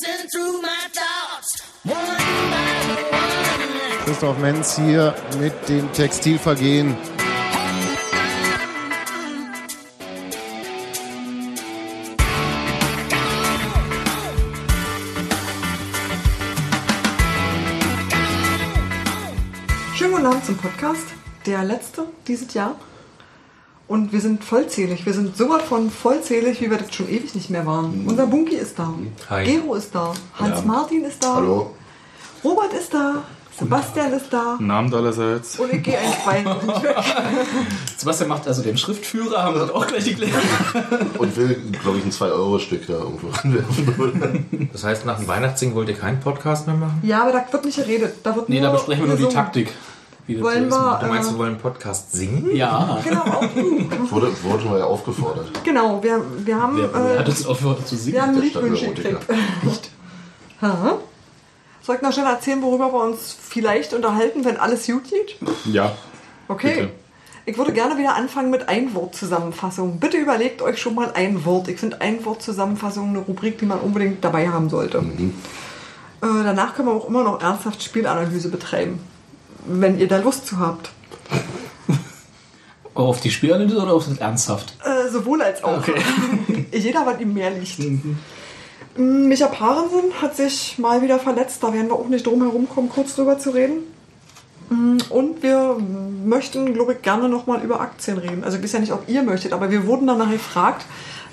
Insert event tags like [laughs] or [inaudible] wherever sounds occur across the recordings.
racing through my thoughts. One by one. Christoph Menz hier mit dem Textilvergehen. Schönen guten Abend zum Podcast. Der letzte dieses Jahr. Und wir sind vollzählig. Wir sind sowas von vollzählig, wie wir das schon ewig nicht mehr waren. Unser Bunky ist da. Hi. Gero ist da. Hans Martin ist da. Hallo. Robert ist da. Sebastian ist da. Abend allerseits. Und ich gehe ein Schwein. [laughs] Sebastian macht also den Schriftführer, haben wir das auch gleich geklärt. Und will, glaube ich, ein 2-Euro-Stück da irgendwo ranwerfen. Das heißt, nach dem Weihnachtssingen wollt ihr keinen Podcast mehr machen? Ja, aber da wird nicht geredet. Da wird Nee, nur da besprechen wir nur die. Taktik. Das Wollen ist. wir, Du meinst, äh, wir wollen einen Podcast singen? Ja. Genau, auch, [laughs] Wurde, wurden wir ja aufgefordert. genau. Wir, wir haben, Wer, wer äh, hat uns aufgehört zu singen? wir haben Liedwünsche gekriegt. Ha? Soll ich noch schnell erzählen, worüber wir uns vielleicht unterhalten, wenn alles gut geht? Ja. Okay. Bitte. Ich würde gerne wieder anfangen mit Einwortzusammenfassung. Bitte überlegt euch schon mal ein Wort. Ich finde Einwortzusammenfassung eine Rubrik, die man unbedingt dabei haben sollte. Äh, danach können wir auch immer noch ernsthaft Spielanalyse betreiben. Wenn ihr da Lust zu habt. Auf die Spielanalyse oder auf das Ernsthaft? Äh, sowohl als auch. Okay. [laughs] Jeder, was ihm mehr liegt. Mm, Micha Parensen hat sich mal wieder verletzt. Da werden wir auch nicht drum herum kommen, kurz drüber zu reden. Mm, Und wir möchten, glaube ich, gerne nochmal über Aktien reden. Also ich weiß ja nicht, ob ihr möchtet, aber wir wurden danach gefragt.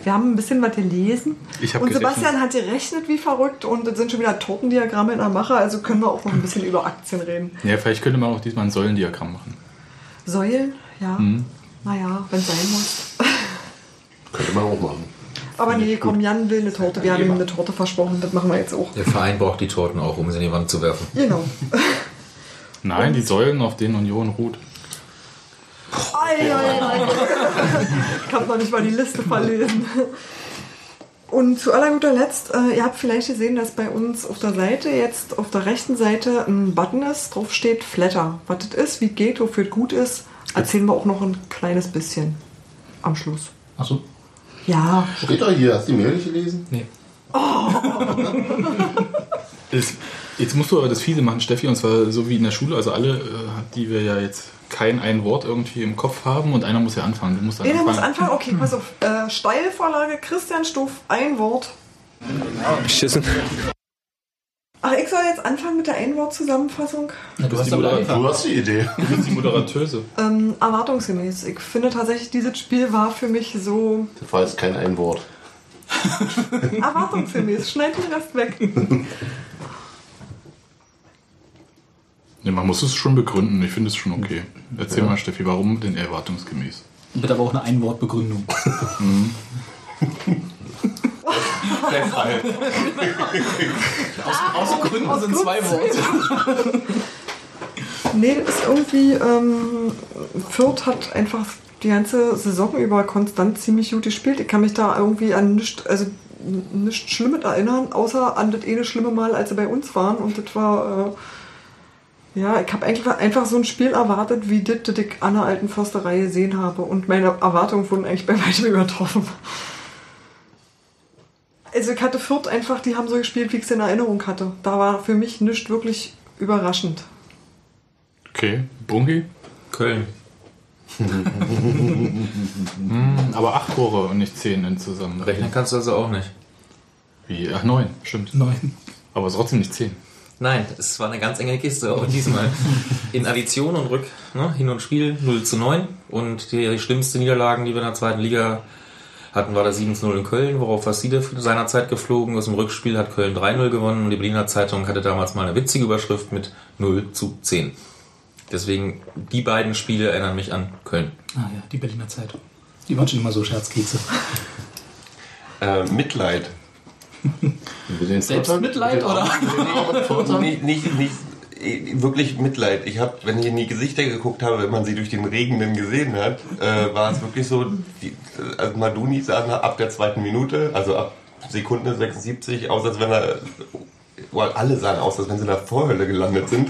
Wir haben ein bisschen was gelesen. Ich und gerechnet. Sebastian hat gerechnet wie verrückt und es sind schon wieder Tortendiagramme in der Mache. Also können wir auch noch ein bisschen über Aktien reden. Ja, vielleicht könnte man auch diesmal ein Säulendiagramm machen. Säulen, ja. Mhm. Naja, wenn es sein muss. [laughs] Könnte man auch machen. Aber nee, komm, Jan will eine Torte. Wir haben ihm eine Torte versprochen. Das machen wir jetzt auch. Der Verein braucht die Torten auch, um sie in die Wand zu werfen. Genau. Nein, die Säulen, auf denen Union ruht. Ei, ei, ei. Ich habe noch nicht mal die Liste verlesen. Und zu aller guter Letzt, äh, ihr habt vielleicht gesehen, dass bei uns auf der Seite jetzt auf der rechten Seite ein Button ist, drauf steht Flatter. Was das ist, wie geht, wofür es gut ist, erzählen wir auch noch ein kleines bisschen am Schluss. Achso. Ja, Steht doch hier, hast du die Mail nicht gelesen? Nee. [laughs] Ist, jetzt musst du aber das Fiese machen, Steffi, und zwar so wie in der Schule. Also alle, äh, die wir ja jetzt kein ein Wort irgendwie im Kopf haben und einer muss ja anfangen. Du musst dann jeder muss anfangen. anfangen. Okay, pass auf. Äh, Steilvorlage, Christian Stuff, ein Wort. Beschissen. Ach, ich soll jetzt anfangen mit der Einwortzusammenfassung. Ja, du hast die. Du hast die Idee. Du bist die Moderatöse. [laughs] Ähm, erwartungsgemäß. Ich finde tatsächlich, dieses Spiel war für mich so Das war jetzt kein ein Wort. [laughs] erwartungsgemäß. Schneid den Rest weg. [laughs] Nee, man muss es schon begründen. Ich finde es schon okay. Erzähl mal, Steffi, warum denn erwartungsgemäß? Bitte aber auch eine Einwortbegründung. aus, aus Gründen aus sind Gründen. zwei Worte. Nee, das ist irgendwie. Ähm, Fürth hat einfach die ganze Saison über konstant ziemlich gut gespielt. Ich kann mich da irgendwie an nichts, also nichts Schlimmes erinnern, außer an das eine schlimme Mal, als sie bei uns waren. Und das war. Äh, ja, ich habe einfach, einfach so ein Spiel erwartet, wie das, das ich an der alten Försterei gesehen habe. Und meine Erwartungen wurden eigentlich bei weitem [laughs] übertroffen. Also ich hatte Fürth einfach, die haben so gespielt, wie ich es in Erinnerung hatte. Da war für mich nichts wirklich überraschend. Okay, Bungi? Köln. [laughs] Aber acht Tore und nicht zehn insgesamt. Rechnen kannst du also auch nicht. Wie? Ach, neun, stimmt. Neun. Aber trotzdem nicht zehn. Nein, es war eine ganz enge Kiste, auch diesmal. [laughs] In Addition und Rück, ne, Hin- und Spiel 0 zu 9. Und die, die schlimmsten Niederlagen, die wir in der zweiten Liga hatten, war das 7 zu 0 in Köln, worauf Vasside seinerzeit geflogen ist. Im Rückspiel hat Köln 3-0 gewonnen und die Berliner Zeitung hatte damals mal eine witzige Überschrift mit 0 zu 10. Deswegen, die beiden Spiele erinnern mich an Köln. Ah ja, die Berliner Zeitung. Die waren schon immer so Scherzkekse. Äh, Mitleid. Selbstmitleid, oder? Nicht, nicht, nicht eh, wirklich Mitleid. Ich habe, wenn ich in die Gesichter geguckt habe, wenn man sie durch den Regen dann gesehen hat, äh, war es wirklich so, die, also Maduni sah nach- ab der zweiten Minute, also ab Sekunde 76 aus, als wenn er well, alle sahen aus, als wenn sie in der Vorhölle gelandet sind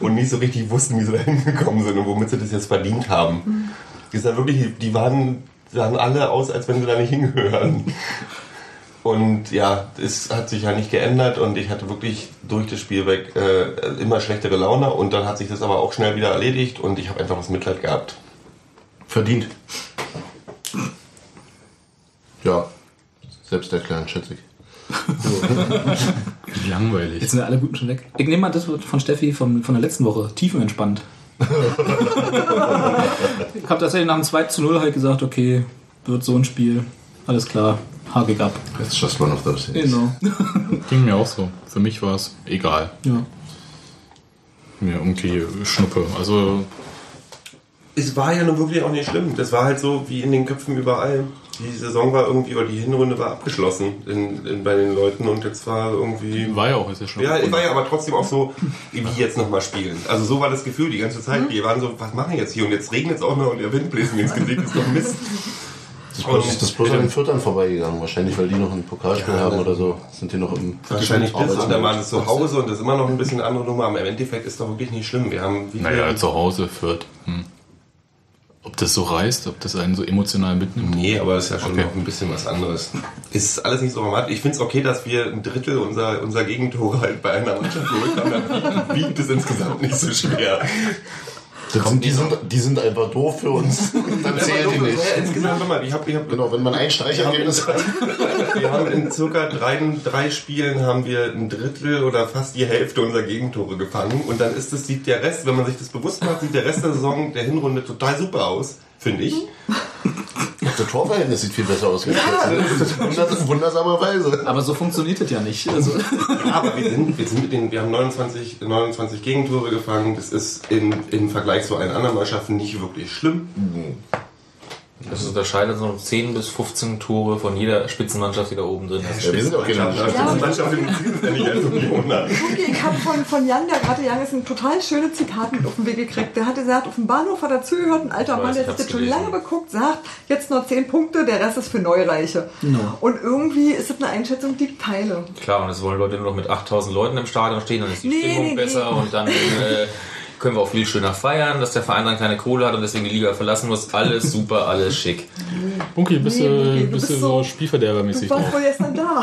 und nicht so richtig wussten, wie sie da hingekommen sind und womit sie das jetzt verdient haben. Die, sah wirklich, die waren, sahen alle aus, als wenn sie da nicht hingehören. Und ja, es hat sich ja nicht geändert und ich hatte wirklich durch das Spiel weg äh, immer schlechtere Laune und dann hat sich das aber auch schnell wieder erledigt und ich habe einfach was Mitleid gehabt. Verdient. Ja, selbsterklärend, schätze ich. Wie [laughs] langweilig. Jetzt sind ja alle Guten schon weg. Ich nehme mal das von Steffi von, von der letzten Woche. Tiefenentspannt. [laughs] ich habe tatsächlich nach dem 2 zu 0 halt gesagt, okay, wird so ein Spiel. Alles klar, ich ab. It's just one of those things. Genau. [laughs] Ging mir auch so. Für mich war es egal. Ja. Mir irgendwie Schnuppe. Also Es war ja nun wirklich auch nicht schlimm. Das war halt so wie in den Köpfen überall. Die Saison war irgendwie, oder die Hinrunde war abgeschlossen in, in, bei den Leuten und jetzt war irgendwie. war ja auch ist ja schon. Ja, es war ja aber trotzdem auch so, wie jetzt nochmal spielen. Also so war das Gefühl die ganze Zeit. Wir waren so, was machen wir jetzt hier? Und jetzt regnet es auch noch und der Wind bläst mir ins Gesicht. Das ist doch Mist. Das ist bloß, das ist bloß an den Viertern vorbeigegangen. Wahrscheinlich, weil die noch ein Pokalspiel Ja, haben oder so. Sind die noch im Wahrscheinlich dann Arbeitsmarkt. waren es zu Hause und das ist immer noch ein bisschen eine andere Nummer. Aber im Endeffekt ist doch wirklich nicht schlimm. Wir haben wie Naja, zu Hause führt. Hm. Ob das so reißt, ob das einen so emotional mitnimmt. Nee, aber das ist ja schon Okay. noch ein bisschen was anderes. Ist alles nicht so dramatisch. Ich finde es okay, dass wir ein Drittel unserer, unserer Gegentore halt bei einer Mannschaft geholt haben. Dann [laughs] wiegt es insgesamt nicht so schwer. Das sind, die, sind, die sind einfach doof für uns. [laughs] Dann zählt die nicht. Ja, insgesamt, warte mal, ich habe ich hab, Genau, wenn man ein Streichergebnis hat. wir haben in circa drei, drei Spielen haben wir ein Drittel oder fast die Hälfte unserer Gegentore gefangen. Und dann ist es, sieht der Rest, wenn man sich das bewusst macht, sieht der Rest der Saison der Hinrunde total super aus, finde ich. Das Torverhältnis sieht viel besser aus. Wunders [laughs] wundersamerweise. Aber so funktioniert das ja nicht. Also, Ja, aber wir sind, wir sind mit den, wir haben 29, 29 Gegentore gefangen. Das ist in, im Vergleich zu allen anderen Mannschaften nicht wirklich schlimm. Das unterscheidet so 10 bis 15 Tore von jeder Spitzenmannschaft, die da oben drin ist. Ja, wir sind auch keine Ja, Mannschaft in Ziel ist ja nicht als Unioner. [laughs] Okay, ich habe von, von Jan, der gerade Jan ist, ein total schönes Zitat mit auf den Weg gekriegt. Der hat gesagt, auf dem Bahnhof hat er zugehört, ein alter Mann, der hab's schon lange beguckt, sagt, jetzt nur 10 Punkte, der Rest ist für Neureiche. Und irgendwie ist das eine Einschätzung, die ich teile. Klar, und es wollen Leute nur noch mit 8000 Leuten im Stadion stehen, dann ist die Nee, Stimmung nee, besser nee. und dann äh, [laughs] können wir auch viel schöner feiern, dass der Verein dann keine Kohle hat und deswegen die Liga verlassen muss. Alles super, alles schick. Bunky, bist, Nee, du, Bunky, du bist bist du so so- Spielverderbermäßig Du warst wohl gestern da.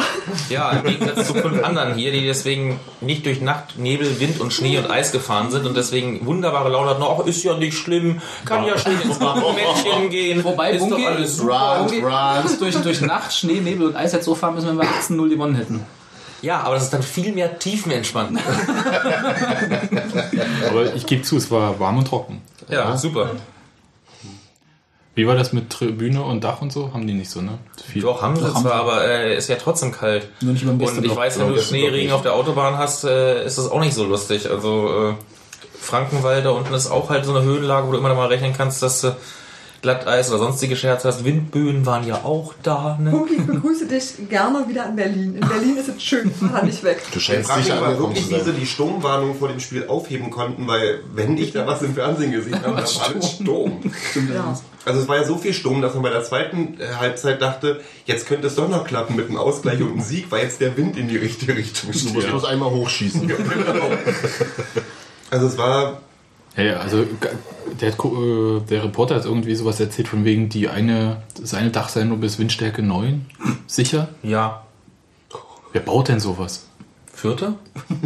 Ja, im Gegensatz zu fünf anderen hier, die deswegen nicht durch Nacht, Nebel, Wind und Schnee und Eis gefahren sind und deswegen wunderbare Laune hatten. Ach, ist ja nicht schlimm, kann ja schnell ins Mädchen gehen. Wobei, ist doch Bunky- alles super. Run, run. durch, durch Nacht, Schnee, Nebel und Eis jetzt so fahren müssen, wenn wir 18-0 gewonnen hätten. Ja, aber das ist dann viel mehr tiefenentspannt. [laughs] Aber ich gebe zu, es war warm und trocken. Ja, super. Wie war das mit Tribüne und Dach und so? Haben die nicht so, ne? Viel. Doch, haben sie zwar, aber äh, ist ja trotzdem kalt. Nur nicht über dem Und besten ich Loch. weiß, wenn Ja, du Schneeregen auf der Autobahn hast, äh, ist das auch nicht so lustig. Also äh, Frankenwald da unten ist auch halt so eine Höhenlage, wo du immer mal rechnen kannst, dass du Glatteis oder sonstige Scherze hast. Windböen waren ja auch da. Ne? Punki, ich begrüße dich gerne wieder in Berlin. In Berlin ist es schön, fahr nicht weg. Du Ich scheinst frage mich sicher aber wirklich, wie sie die Sturmwarnung vor dem Spiel aufheben konnten, weil wenn ich da was im Fernsehen gesehen habe, dann war das Sturm. Ja. Also es war ja so viel Sturm, dass man bei der zweiten äh, Halbzeit dachte, jetzt könnte es doch noch klappen mit einem Ausgleich und einem Sieg, weil jetzt der Wind in die richtige Richtung Du musst steht. bloß einmal hochschießen. Also es war Hey, also der, äh, der Reporter hat irgendwie sowas erzählt von wegen die eine, seine Dachsendung bis Windstärke 9. Sicher? Ja. Wer baut denn sowas? Vierte?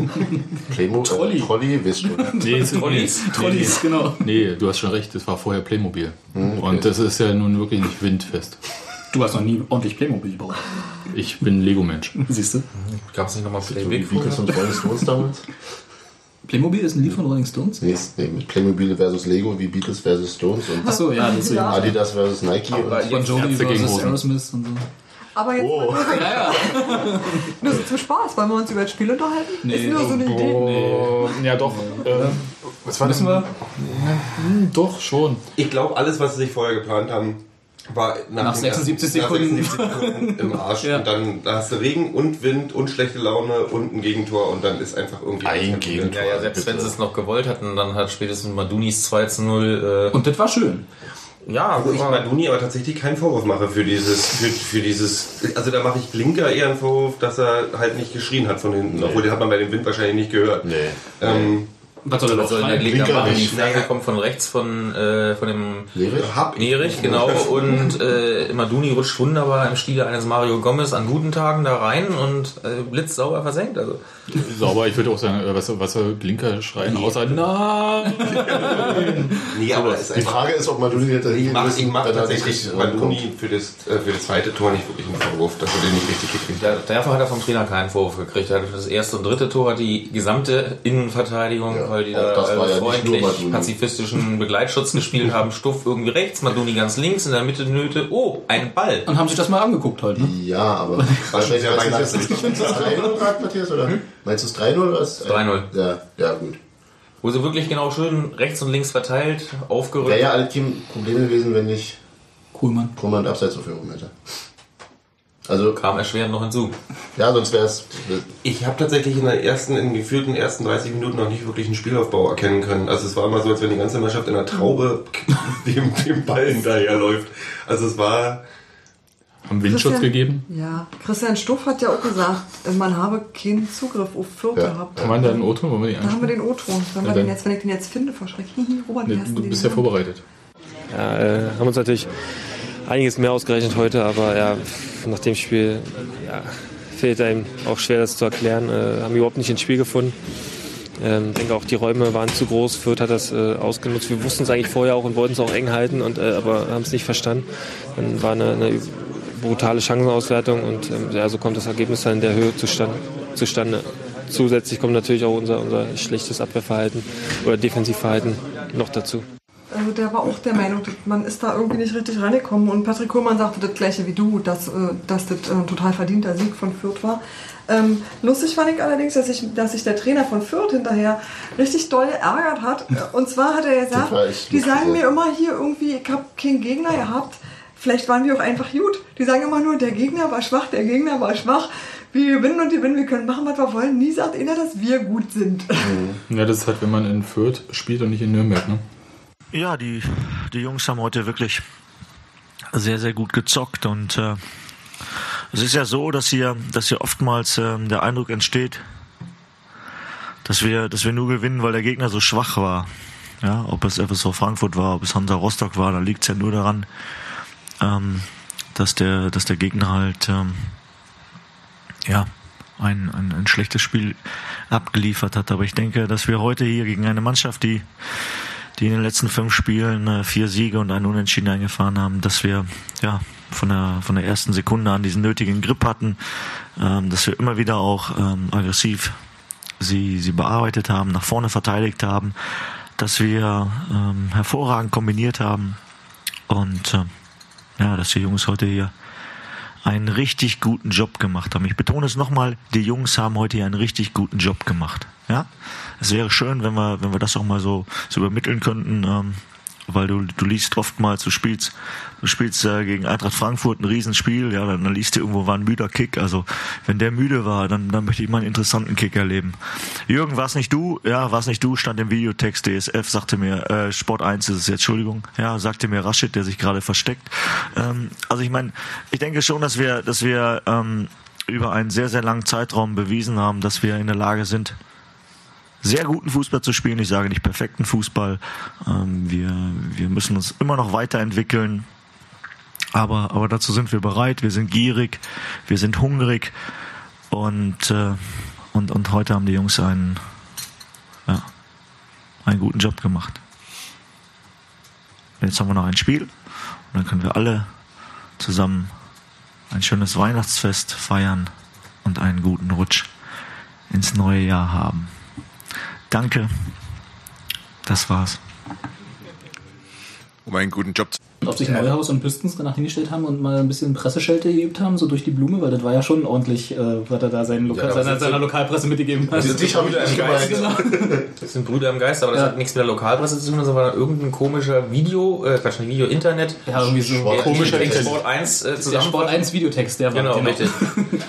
[laughs] Playmo Trolli. Trolli, wisst du. [laughs] Nee, es- Trollis. Trollis, genau. Nee, du hast schon recht, das war vorher Playmobil. okay. Und das ist ja nun wirklich nicht windfest. Du hast noch nie ordentlich Playmobil gebaut. Ich bin Lego-Mensch. [laughs] Siehst du? Gab es nicht nochmal So wie und Rolling Stones damals? Playmobil ist ein Lied von Rolling Stones? Nee, nee, mit Playmobil versus Lego, wie Beatles versus Stones und Achso, ja, deswegen. Ja. Adidas versus Nike. Aber Und Bon Jovi versus. Aerosmith und so. Aber jetzt Oh. nur, Ja, ja. [laughs] nur so zum Spaß, wollen wir uns über das Spiel unterhalten? Nee. Ist nur so eine Idee. Oh, ja, doch. Äh, was war Müssen wir? Hm, doch, schon. Ich glaube, alles, was sie sich vorher geplant haben, war nach, Nach den 76 ersten- Sekunden. Nach 76 Sekunden im Arsch. Ja. Und dann da hast du Regen und Wind und schlechte Laune und ein Gegentor und dann ist einfach irgendwie... Ein Gegentor. Ja, ja, selbst wenn sie es noch gewollt hatten, dann hat spätestens Madunis 2 zu 0. Äh, Und das war schön. ja, Wo ich Maduni aber tatsächlich keinen Vorwurf mache für dieses, für, für dieses, also da mache ich Klinker eher einen Vorwurf, dass er halt nicht geschrien hat von hinten, obwohl den hat man bei dem Wind wahrscheinlich nicht gehört. Nee. Ähm, Was soll er Was soll der schreiben? Gegner machen? Die. Flanke kommt von rechts von, äh, von dem Nerich? Genau. Und äh, Maduni rutscht wunderbar im Stile eines Mario Gomez an guten Tagen da rein und äh, blitzsauber versenkt. Also Sauber, ich würde auch sagen, äh, was, was soll Blinker schreien, außer Nein! [laughs] Nee, aber Die. Frage ist, ob Maduni hätte Ich mache müssen, ich mach tatsächlich. Maduni für das, äh, für das zweite Tor nicht wirklich einen Vorwurf, dass er den nicht richtig gekriegt hat. da, dafür hat er vom Trainer keinen Vorwurf gekriegt. Er hat für das erste und dritte Tor hat die gesamte Innenverteidigung, Ja, weil die auch da das war äh, ja nicht nur freundlich Maduni. pazifistischen Begleitschutz gespielt haben. Stuff irgendwie rechts, Maduni ganz links, in der Mitte Nöte. Oh, ein Ball. Und haben sich das mal angeguckt halt, ne? Ja, aber schon sehr meinst du jetzt weihnachtlich. das 3-0 gerade, Matthias? Oder? Meinst du es 3-0 oder ist 3-0. Ja, ja, gut. Wo sie wirklich genau schön rechts und links verteilt, aufgerückt. Wäre ja alle Team Probleme gewesen, wenn nicht Cool, Mann. Kuhlmann Abseitsaufführung hätte. Also, kam erschwerend noch hinzu. ja, sonst wäre es. Ich habe tatsächlich in der ersten, in den geführten ersten 30 Minuten noch nicht wirklich einen Spielaufbau erkennen können. Also es war immer so, als wenn die ganze Mannschaft in einer Traube [laughs] dem, dem Ball hinterherläuft. Also es war Haben Windschutz Christian- gegeben? Ja, Christian Stuff hat ja auch gesagt, man habe keinen Zugriff auf Fürth Ja. gehabt. Haben wir da einen O-Ton? Wollen wir die Da haben wir den O-Ton. Wenn, Ja, wir den jetzt, wenn ich den jetzt finde, verschreckt. Robert, hast du den bist ja vorbereitet. Ja, äh, haben uns natürlich einiges mehr ausgerechnet heute, aber ja, nach dem Spiel ja, fehlt einem auch schwer, das zu erklären. Äh, haben überhaupt nicht ins Spiel gefunden. Ähm, denke auch, die Räume waren zu groß. Fürth hat das äh, ausgenutzt. Wir wussten es eigentlich vorher auch und wollten es auch eng halten, und, äh, aber haben es nicht verstanden. Dann war eine, eine brutale Chancenauswertung und ähm, ja, so kommt das Ergebnis dann in der Höhe zustande. zustande. Zusätzlich kommt natürlich auch unser, unser schlechtes Abwehrverhalten oder Defensivverhalten noch dazu. Also der war auch der Meinung, man ist da irgendwie nicht richtig reingekommen. Und Patrick Kohlmann sagte das gleiche wie du, dass, äh, dass das äh, ein total verdienter Sieg von Fürth war. Ähm, lustig fand ich allerdings, dass sich, dass sich der Trainer von Fürth hinterher richtig doll geärgert hat. [laughs] Und zwar hat er gesagt, die sagen mir immer hier irgendwie, ich habe keinen Gegner gehabt. Vielleicht waren wir auch einfach gut. Die sagen immer nur, der Gegner war schwach, der Gegner war schwach. Wir gewinnen und gewinnen, wir können machen, was wir wollen. Nie sagt einer, dass wir gut sind. Ja, das ist halt, wenn man in Fürth spielt und nicht in Nürnberg, ne? Ja, die, die Jungs haben heute wirklich sehr, sehr gut gezockt und äh, es ist ja so, dass hier, dass hier oftmals ähm, der Eindruck entsteht, dass wir, dass wir nur gewinnen, weil der Gegner so schwach war. Ja, ob es FSV Frankfurt war, ob es Hansa Rostock war, da liegt es ja nur daran, ähm, dass der, dass der Gegner halt ähm, ja ein, ein, ein schlechtes Spiel abgeliefert hat. Aber ich denke, dass wir heute hier gegen eine Mannschaft, die die in den letzten fünf Spielen äh, vier Siege und einen Unentschieden eingefahren haben, dass wir ja von der von der ersten Sekunde an diesen nötigen Grip hatten, ähm, dass wir immer wieder auch ähm, aggressiv sie sie bearbeitet haben, nach vorne verteidigt haben, dass wir ähm, hervorragend kombiniert haben und äh, ja, dass die Jungs heute hier einen richtig guten Job gemacht haben. Ich betone es nochmal, die Jungs haben heute hier einen richtig guten Job gemacht. Ja, es wäre schön, wenn wir, wenn wir das auch mal so, so übermitteln könnten, ähm, weil du, du liest oftmals, du spielst, du spielst äh, gegen Eintracht Frankfurt ein Riesenspiel, ja, dann, dann liest du irgendwo war ein müder Kick. Also wenn der müde war, dann, dann möchte ich mal einen interessanten Kick erleben. Jürgen, war's nicht du? Ja, war's nicht du? Stand im Videotext DSF, sagte mir, äh, Sport 1 ist es jetzt, Entschuldigung, ja, sagte mir Rashid, der sich gerade versteckt. Ähm, also ich meine, ich denke schon, dass wir, dass wir ähm, über einen sehr, sehr langen Zeitraum bewiesen haben, dass wir in der Lage sind, sehr guten Fußball zu spielen. Ich sage nicht perfekten Fußball. Ähm, wir, wir müssen uns immer noch weiterentwickeln. Aber, aber dazu sind wir bereit. Wir sind gierig. Wir sind hungrig. Und, äh, und, und heute haben die Jungs einen, ja, einen guten Job gemacht. Jetzt haben wir noch ein Spiel. Und dann können wir alle zusammen ein schönes Weihnachtsfest feiern und einen guten Rutsch ins neue Jahr haben. Danke. Das war's. Um einen guten Job zu ob sich Neuhaus und Pistons danach hingestellt haben und mal ein bisschen Presseschelte geübt haben, so durch die Blume, weil das war ja schon ordentlich, äh, was er da seinen Loka Ja, seiner, seiner Lokalpresse mitgegeben hat. Das sind Brüder im Geist. [laughs] Das sind Brüder im Geist, aber das Ja. hat nichts mit der Lokalpresse zu tun, sondern irgendein komischer Video, äh, Quatsch, nicht Video, Internet. Ja, irgendwie so Der- komischer Internet. Sport 1 äh, Der zusammen. Sport 1 Videotext, der war Genau, richtig.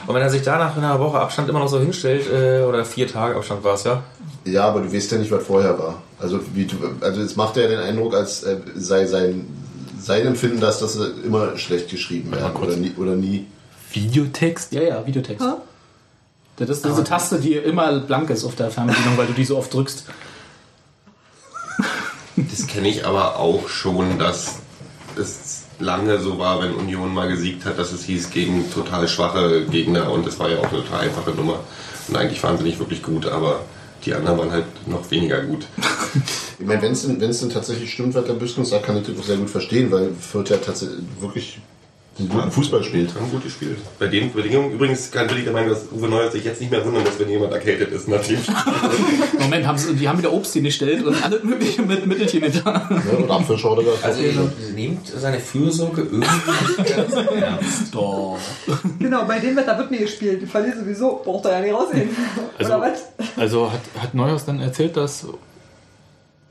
Und wenn er sich da nach einer Woche Abstand immer noch so hinstellt, äh, oder vier Tage Abstand war es ja, Ja, aber du weißt ja nicht, was vorher war. Also, wie du, also es macht ja den Eindruck, als äh, sei sein, sein Empfinden, dass das äh, immer schlecht geschrieben wäre oder nie, oder nie. Videotext? Ja, ja, Videotext. Das ist diese Taste, die immer blank ist auf der Fernbedienung, weil du die so oft drückst. Das kenne ich aber auch schon, dass es lange so war, wenn Union mal gesiegt hat, dass es hieß gegen total schwache Gegner und es war ja auch eine total einfache Nummer. Und eigentlich waren sie nicht wirklich gut, aber die anderen waren halt noch weniger gut. [laughs] Ich meine, wenn es denn, denn tatsächlich stimmt, was der Büskens sagt, kann ich das auch sehr gut verstehen, weil Fürth ja tatsächlich wirklich einen guten Fußball spielt. Haben gut gespielt. Bei den Bedingungen übrigens kann ich der Meinung, dass Uwe Neuer sich jetzt nicht mehr wundern muss, wenn jemand erkältet ist. Natürlich. [laughs] Moment, haben sie, die haben wieder Obst hingestellt und alles mögliche mit Mittelchen hinter. Ja, und Apfelschorle. Also ihr nehmt seine Fürsorge irgendwie nicht ganz [laughs] ernst. Doch. Genau, bei dem Wetter wird nie gespielt. Die verlieren sowieso, braucht er ja nicht rausgehen. Also, Oder was? also hat, hat Neuhaus dann erzählt, dass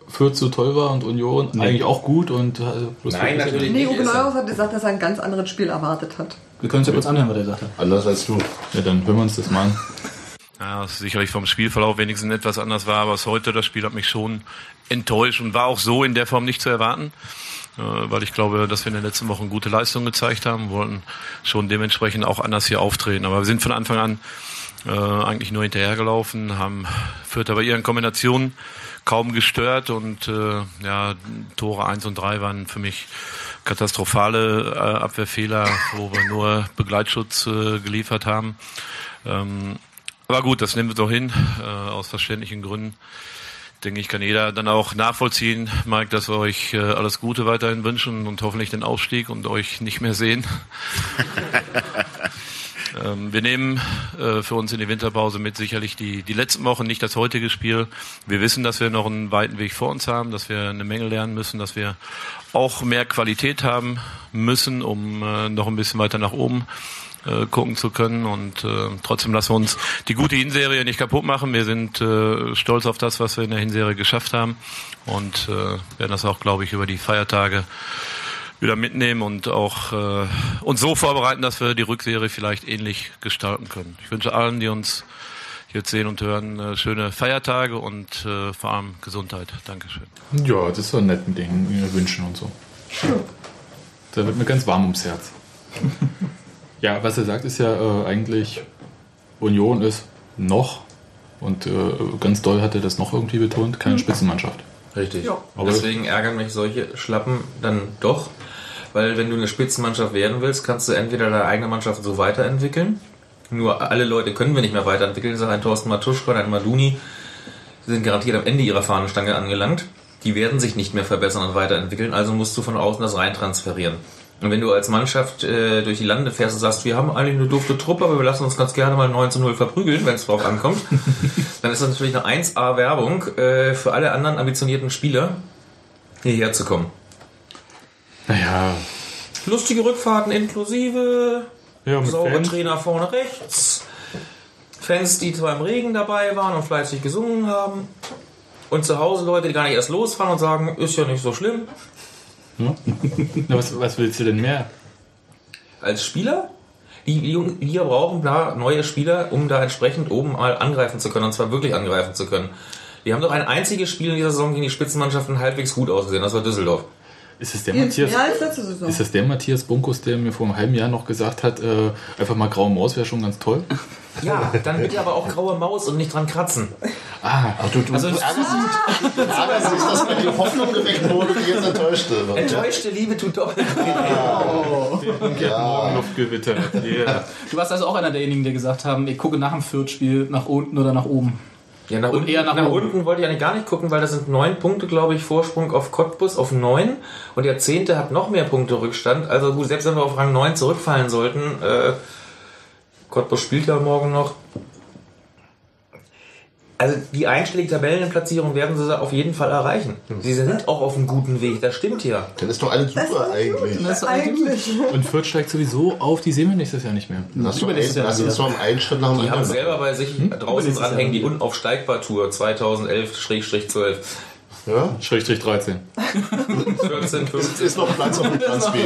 Fürth so toll war und Union eigentlich auch gut und bloß Nein, natürlich Nee, nicht. Uwe Ist er- Neuhaus hat gesagt, dass er ein ganz anderes Spiel erwartet hat. Wir können uns ja kurz anhören, was er sagte. Anders als du. Ja, dann hören wir uns das mal an. Ja, was sicherlich vom Spielverlauf wenigstens etwas anders war, aber es heute, das Spiel hat mich schon enttäuscht und war auch so in der Form nicht zu erwarten, äh, weil ich glaube, dass wir in den letzten Wochen gute Leistungen gezeigt haben, wollten schon dementsprechend auch anders hier auftreten. Aber wir sind von Anfang an äh, eigentlich nur hinterhergelaufen, haben Fürth aber ihren Kombinationen kaum gestört und äh, ja, Tore 1 und 3 waren für mich katastrophale äh, Abwehrfehler, wo wir nur Begleitschutz äh, geliefert haben. Ähm, aber gut, das nehmen wir doch hin, äh, aus verständlichen Gründen. Denke ich, kann jeder dann auch nachvollziehen, Mike, dass wir euch äh, alles Gute weiterhin wünschen und hoffentlich den Aufstieg und euch nicht mehr sehen. [laughs] ähm, wir nehmen äh, für uns in die Winterpause mit sicherlich die, die letzten Wochen, nicht das heutige Spiel. Wir wissen, dass wir noch einen weiten Weg vor uns haben, dass wir eine Menge lernen müssen, dass wir auch mehr Qualität haben müssen, um äh, noch ein bisschen weiter nach oben äh, gucken zu können. Und äh, trotzdem lassen wir uns die gute Hinserie nicht kaputt machen. Wir sind äh, stolz auf das, was wir in der Hinserie geschafft haben und äh, werden das auch, glaube ich, über die Feiertage wieder mitnehmen und auch äh, uns so vorbereiten, dass wir die Rückserie vielleicht ähnlich gestalten können. Ich wünsche allen, die uns jetzt sehen und hören, äh, schöne Feiertage und äh, vor allem Gesundheit. Dankeschön. Ja, das ist so nett mit den äh, Wünschen und so. Da wird mir ganz warm ums Herz. [laughs] Ja, was er sagt, ist ja äh, eigentlich, Union ist noch, und äh, ganz doll hat er das noch irgendwie betont, keine Spitzenmannschaft. Richtig. Ja. Aber- Deswegen ärgern mich solche Schlappen dann doch, weil wenn du eine Spitzenmannschaft werden willst, kannst du entweder deine eigene Mannschaft so weiterentwickeln. Nur alle Leute können wir nicht mehr weiterentwickeln, sagt ein Thorsten Matuschka und ein Maduni, die sind garantiert am Ende ihrer Fahnenstange angelangt. Die werden sich nicht mehr verbessern und weiterentwickeln, also musst du von außen das rein transferieren. Und wenn du als Mannschaft äh, durch die Lande fährst und sagst, wir haben eigentlich eine dufte Truppe, aber wir lassen uns ganz gerne mal 9 zu 0 verprügeln, wenn es drauf ankommt, [laughs] dann ist das natürlich eine 1A-Werbung äh, für alle anderen ambitionierten Spieler, hierher zu kommen. Naja, Lustige Rückfahrten inklusive, ja, Fans. Trainer vorne rechts, Fans, die zwar im Regen dabei waren und fleißig gesungen haben, und zu Hause Leute, die gar nicht erst losfahren und sagen, ist ja nicht so schlimm. Ja. Na, was, was willst du denn mehr? Als Spieler, die Jungen- wir brauchen da neue Spieler, um da entsprechend oben mal angreifen zu können, und zwar wirklich angreifen zu können. Wir haben doch ein einziges Spiel in dieser Saison gegen die Spitzenmannschaften halbwegs gut ausgesehen, das war Düsseldorf. Ist es der Jetzt Matthias? Saison. Ist das der Matthias Bunkus, der mir vor einem halben Jahr noch gesagt hat, äh, einfach mal graue Maus wäre schon ganz toll? Ja, dann bitte aber auch graue Maus und nicht dran kratzen. Ah, Du, du, Also- du ärgerst dich, du ärgerst dich, dass bei dir Hoffnung geweckt wurde, die jetzt enttäuscht wird. Enttäuschte Liebe tut doppelt Morgenluftgewitter. Yeah. Du warst also auch einer derjenigen, der gesagt haben, ich gucke nach dem Viertspiel nach unten oder nach oben. Ja, nach, Und unten, eher nach nach, oben. unten wollte ich eigentlich gar nicht gucken, weil das sind neun Punkte, glaube ich, Vorsprung auf Cottbus auf neun. Und der zehnte hat noch mehr Punkte Rückstand. Also gut, selbst wenn wir auf Rang 9 zurückfallen sollten, äh, Cottbus spielt ja morgen noch. Also die einstellige Tabellenplatzierung werden sie auf jeden Fall erreichen. Sie sind auch auf einem guten Weg, das stimmt ja. Dann ist doch alles super eigentlich. Das ist eigentlich Eigentlich. Und Fürth steigt sowieso auf, die sehen wir nächstes Jahr nicht mehr. Lass, ein, Übernächstes Jahr lass uns doch einen Schritt nach dem Die haben anderen. selber bei sich draußen Übernächstes dranhängen, die Jahr. Unaufsteigbar Tour 2011-12. Ja? Schrägstrich 13. 14, 15. Ist noch Platz auf dem Platz B.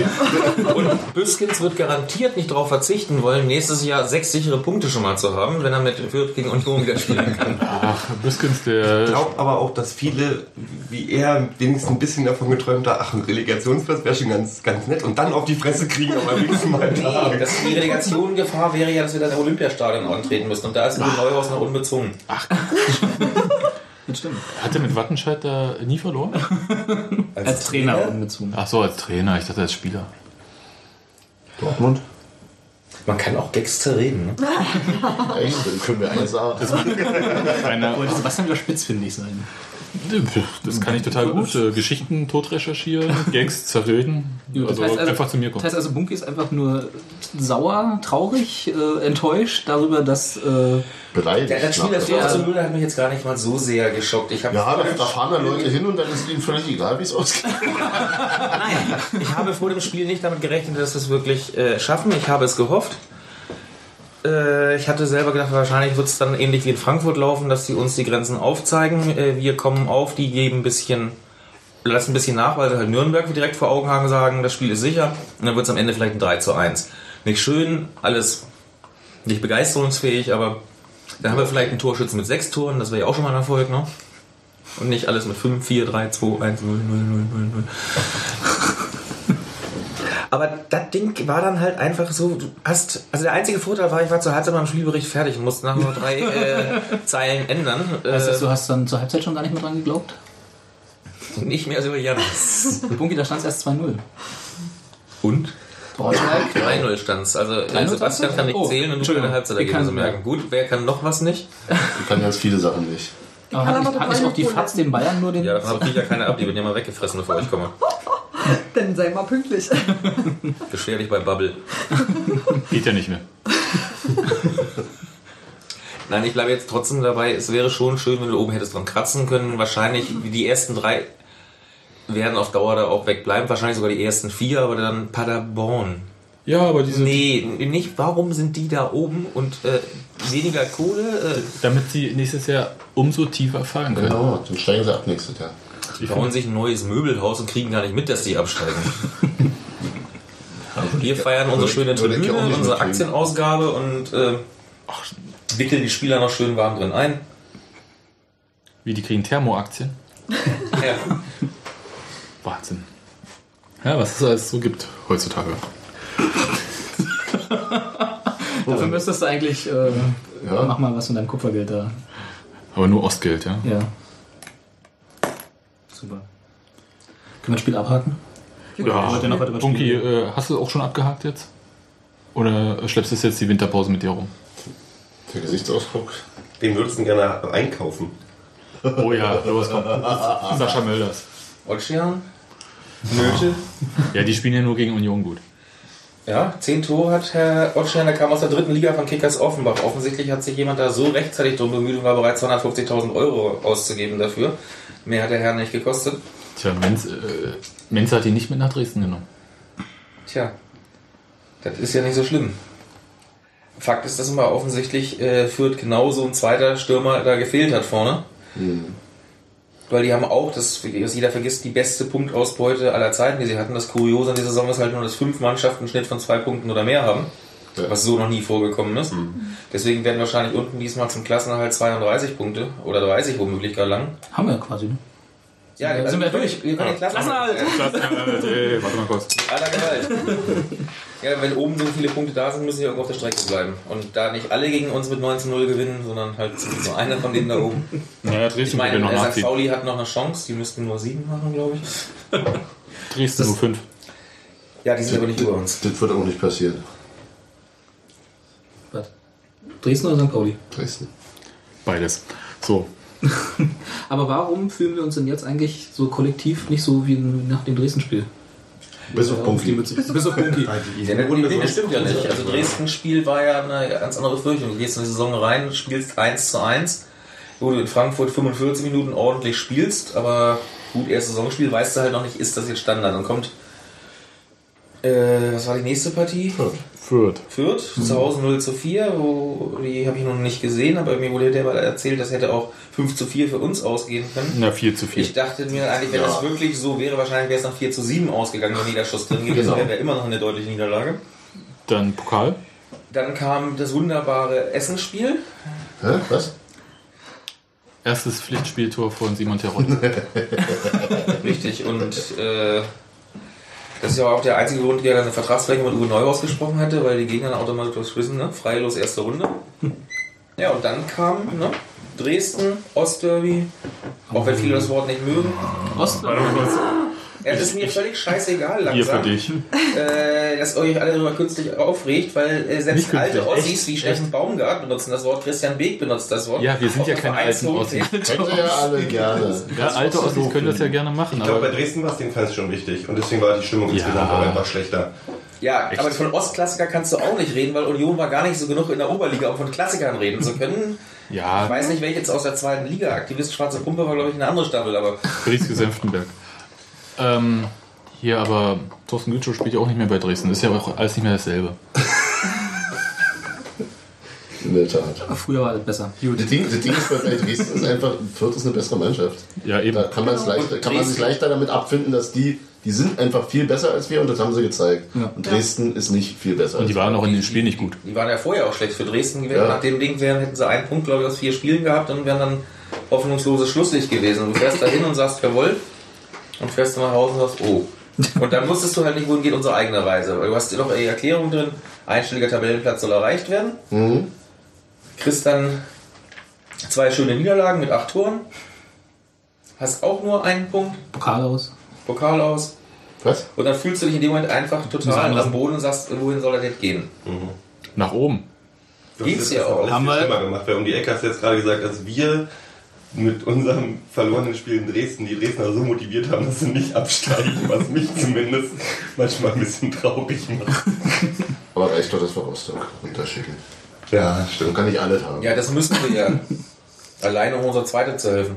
Und Büskens wird garantiert nicht darauf verzichten wollen, nächstes Jahr sechs sichere Punkte schon mal zu haben, wenn er mit Fürth gegen Union wieder spielen kann. Ach, Büskens, der. Ich glaube aber auch, dass viele, wie er, wenigstens ein bisschen davon geträumt haben, ach, ein Relegationsplatz wäre schon ganz, ganz nett und dann auf die Fresse kriegen, aber wenigstens mal da. Das, die Relegation-Gefahr wäre ja, dass wir dann im Olympiastadion antreten müssen. Und da ist Uwe Neuhaus noch unbezwungen. Das stimmt. Hat er mit Wattenscheid da nie verloren? [laughs] Als, Trainer umgezogen. Ach so, als Trainer. Ich dachte als Spieler. Dortmund? Man kann auch Gags zerreden. Ne? [laughs] Echt? Dann können wir sagen. Einer, [laughs] Wollte Sebastian wieder spitzfindig sein. Das kann ich total gut. Äh, Geschichten tot recherchieren, [laughs] Gags zerreden. Also, einfach zu mir Das kommen. heißt also, Bunky ist einfach nur sauer, traurig, äh, enttäuscht darüber, dass. Äh, Beleidigt. Ja, das Spiel das. 4 zu 0 hat mich jetzt gar nicht mal so sehr geschockt. Ich habe Ja, da, da fahren da Leute hin und dann ist ihnen völlig egal, wie es ausgeht. [laughs] Nein, ich habe vor dem Spiel nicht damit gerechnet, dass wir es wirklich äh, schaffen. Ich habe es gehofft. Äh, ich hatte selber gedacht, wahrscheinlich wird es dann ähnlich wie in Frankfurt laufen, dass sie uns die Grenzen aufzeigen. Äh, wir kommen auf, die geben ein bisschen, lassen ein bisschen nach, weil sie halt Nürnberg direkt vor Augen haben, sagen, das Spiel ist sicher. Und dann wird es am Ende vielleicht ein 3 zu 1. Nicht schön, alles nicht begeisterungsfähig, aber da haben wir vielleicht einen Torschützen mit sechs Toren, das wäre ja auch schon mal ein Erfolg, ne? Und nicht alles mit 5, 4, 3, 2, 1, 0, 0, 0, 0, 0. Aber das Ding war dann halt einfach so, du hast, also der einzige Vorteil war, ich war zur Halbzeit beim Spielbericht fertig und musste nachher nur drei [laughs] äh, Zeilen ändern. heißt das, Äh, du hast dann zur Halbzeit schon gar nicht mehr dran geglaubt? nicht mehr so wie Janis. [laughs] Bunky, da stand es erst 2-0. Und? Braunschweig. 3-0 stand's. Also äh, 3-0 Sebastian kann nicht Oh, zählen und du Halbzeitergebnisse kann- merken. Gut, wer kann noch was nicht? Ich kann ganz viele Sachen nicht. Aber kann hat, aber nicht- hat nicht auch die Fatz den Bayern nur den. Ja, davon habe ich ja keine ab, die werden ja mal weggefressen, bevor ich komme. [laughs] [laughs] Dann sei mal pünktlich. [laughs] Beschwer dich bei Bubble. [laughs] Geht ja nicht mehr. Nein, ich bleibe jetzt trotzdem dabei. Es wäre schon schön, wenn du oben hättest dran kratzen können. Wahrscheinlich die ersten drei werden auf Dauer da auch wegbleiben. Wahrscheinlich sogar die ersten vier, aber dann Paderborn. Ja, aber diese. Nee, nicht. Warum sind die da oben und äh, weniger Kohle? Äh, Damit sie nächstes Jahr umso tiefer fallen können. Genau, dann steigen sie ab nächstes Jahr. Die bauen sich ein neues Möbelhaus und kriegen gar nicht mit, dass die absteigen. [laughs] Wir feiern unsere schöne Tribüne, unsere. Aktienausgabe und äh, wickeln die Spieler noch schön warm drin ein. Wie die kriegen Thermoaktien. [laughs] Ja. Wahnsinn. Ja, was es alles so gibt heutzutage. [laughs] Dafür müsstest du eigentlich. Äh, Ja. Mach mal was von deinem Kupfergeld da. Aber nur Ostgeld, ja. Ja. Super. Können wir das Spiel abhaken? Ja, ihr noch Bunky, äh, hast du auch schon abgehakt jetzt? Oder schleppst du jetzt die Winterpause mit dir rum? Der Gesichtsausdruck. Wen würdest du denn gerne einkaufen? Oh ja, los, komm. [laughs] Sascha Mölders. Olschian? Nöte? Ja, die spielen ja nur gegen Union gut. Ja, zehn Tore hat Herr Ottstein, der kam aus der dritten Liga von Kickers Offenbach. Offensichtlich hat sich jemand da so rechtzeitig drum bemüht und war bereit, 250.000 Euro auszugeben dafür. Mehr hat der Herr nicht gekostet. Tja, Menz, äh, Menz hat ihn nicht mit nach Dresden genommen. Tja, das ist ja nicht so schlimm. Fakt ist, dass immer offensichtlich äh, Fürth genauso ein zweiter Stürmer da gefehlt hat vorne. Weil die haben auch, das, was jeder vergisst, die beste Punktausbeute aller Zeiten, die sie hatten. Das Kuriose an dieser Saison ist halt nur, dass fünf Mannschaften einen Schnitt von zwei Punkten oder mehr haben. Ja. Was so noch nie vorgekommen ist. Deswegen werden wahrscheinlich unten diesmal zum Klassenerhalt 32 Punkte oder 30 womöglich gar lang. Haben wir ja quasi. Ne? Ja, wir- sind wir durch. Wir können den Klassenerhalt. Klassenerhalt, ey, warte mal kurz. Aller Gewalt. [laughs] ja, wenn oben so viele Punkte da sind, müssen die irgendwo auf der Strecke bleiben. Und da nicht alle gegen uns mit 19-0 gewinnen, sondern halt nur einer von denen da oben. Naja, Ich Dresden meine, will noch St. nachziehen. Pauli hat noch eine Chance, die müssten nur sieben machen, glaube ich. [laughs] Dresden nur fünf. Ja, die sind aber nicht über uns. Das wird auch nicht passieren. Was? Dresden oder St. Pauli? Dresden. Beides. So. [laughs] Aber warum fühlen wir uns denn jetzt eigentlich so kollektiv nicht so wie nach dem Dresden-Spiel? Bis auf die Bunky. Mütze. Bis auf Bunky. [laughs] Ja, der Uli, das stimmt ja nicht. Also Dresden-Spiel war ja eine ganz andere Fürchtung. Du gehst in die Saison rein, spielst 1 zu 1, wo du in Frankfurt 45 Minuten ordentlich spielst, aber gut, erstes Saisonspiel, weißt du halt noch nicht, ist das jetzt Standard. Dann kommt, äh, was war die nächste Partie? Fürth. Fürth, zu Hause 0 zu 4, wo, die habe ich noch nicht gesehen, aber mir wurde der mal erzählt, das hätte auch 5 zu 4 für uns ausgehen können. Na, 4 zu 4. Ich dachte mir eigentlich, wenn Ja. das wirklich so wäre, wahrscheinlich wäre es nach 4 zu 7 ausgegangen, wenn jeder Schuss drin gewesen Genau. wäre, wäre immer noch eine deutliche Niederlage. Dann Pokal. Dann kam das wunderbare Essensspiel. Hä? Was? Erstes Pflichtspieltor von Simon Terrott. [laughs] Richtig. Und äh, das ist ja auch der einzige Grund, der eine Vertragsverlängerung mit Uwe Neuhaus gesprochen hatte, weil die Gegner dann automatisch wissen, ne? Freilos erste Runde. Ja, und dann kam ne? Dresden, Ostderby, auch wenn viele das Wort nicht mögen. Ostderby? Es ist mir völlig scheißegal Hier für langsam, dich. äh, dass euch alle darüber künstlich aufregt, weil äh, selbst alte Ossis wie Steffen Baumgart benutzen das Wort, Christian Beek benutzt das Wort. Ja, wir sind ja keine alten. Ossis. Könnt ihr ja alle [laughs] gerne. Ja, alte Ossis können das ja gerne machen. Ich glaube, bei Dresden war es den Fans schon wichtig und deswegen war die Stimmung insgesamt auch einfach schlechter. Ja, aber von Ostklassiker kannst du auch nicht reden, weil Union war gar nicht so genug in der Oberliga, um von Klassikern reden zu können. ja, Ich weiß nicht, welche jetzt aus der zweiten Liga. Aktivist Schwarze Pumpe war, glaube ich, eine andere Staffel, aber Brieske Senftenberg. Ähm, hier aber Thorsten Gütschow spielt ja auch nicht mehr bei Dresden. Ist ja auch alles nicht mehr dasselbe. [laughs] In der Tat. Früher war das besser. Gut. Das Ding, das Ding ist bei Dresden ist einfach, Fürth ist eine bessere Mannschaft. Ja, eben. Da kann, man's leichter, kann man sich leichter damit abfinden, dass die, die sind einfach viel besser als wir und das haben sie gezeigt. Ja. Und Dresden ist nicht viel besser. Und die waren auch in dem Spiel nicht gut. die waren ja vorher auch schlecht für Dresden gewesen. Ja. Nach dem Ding wären, hätten sie einen Punkt, glaube ich, aus vier Spielen gehabt und wären dann hoffnungsloses Schlusslicht gewesen. Du fährst da hin und sagst, jawohl, und fährst du nach Hause und sagst, oh. [laughs] Und dann wusstest du halt nicht, wohin geht unsere eigene Reise. Weil du hast noch die Erklärung drin, einstelliger Tabellenplatz soll erreicht werden. Mhm. Kriegst dann zwei schöne Niederlagen mit acht Toren. Hast auch nur einen Punkt, Pokal aus. Pokal aus. Was? Und dann fühlst du dich in dem Moment einfach total am Boden und sagst, wohin soll er denn gehen? Nach oben. Geht's hast ja auch. Haben wir- schlimmer gemacht, weil um die Ecke hast du jetzt gerade gesagt, dass wir mit unserem verlorenen Spiel in Dresden die Dresdner so motiviert haben, dass sie nicht absteigen, was mich [laughs] zumindest manchmal ein bisschen traurig macht. Aber reicht doch, dass wir Rostock runterschicken. Ja, Dann stimmt. kann ich alles haben. Ja, das müssen wir ja. [laughs] Alleine um unser Zweite zu helfen.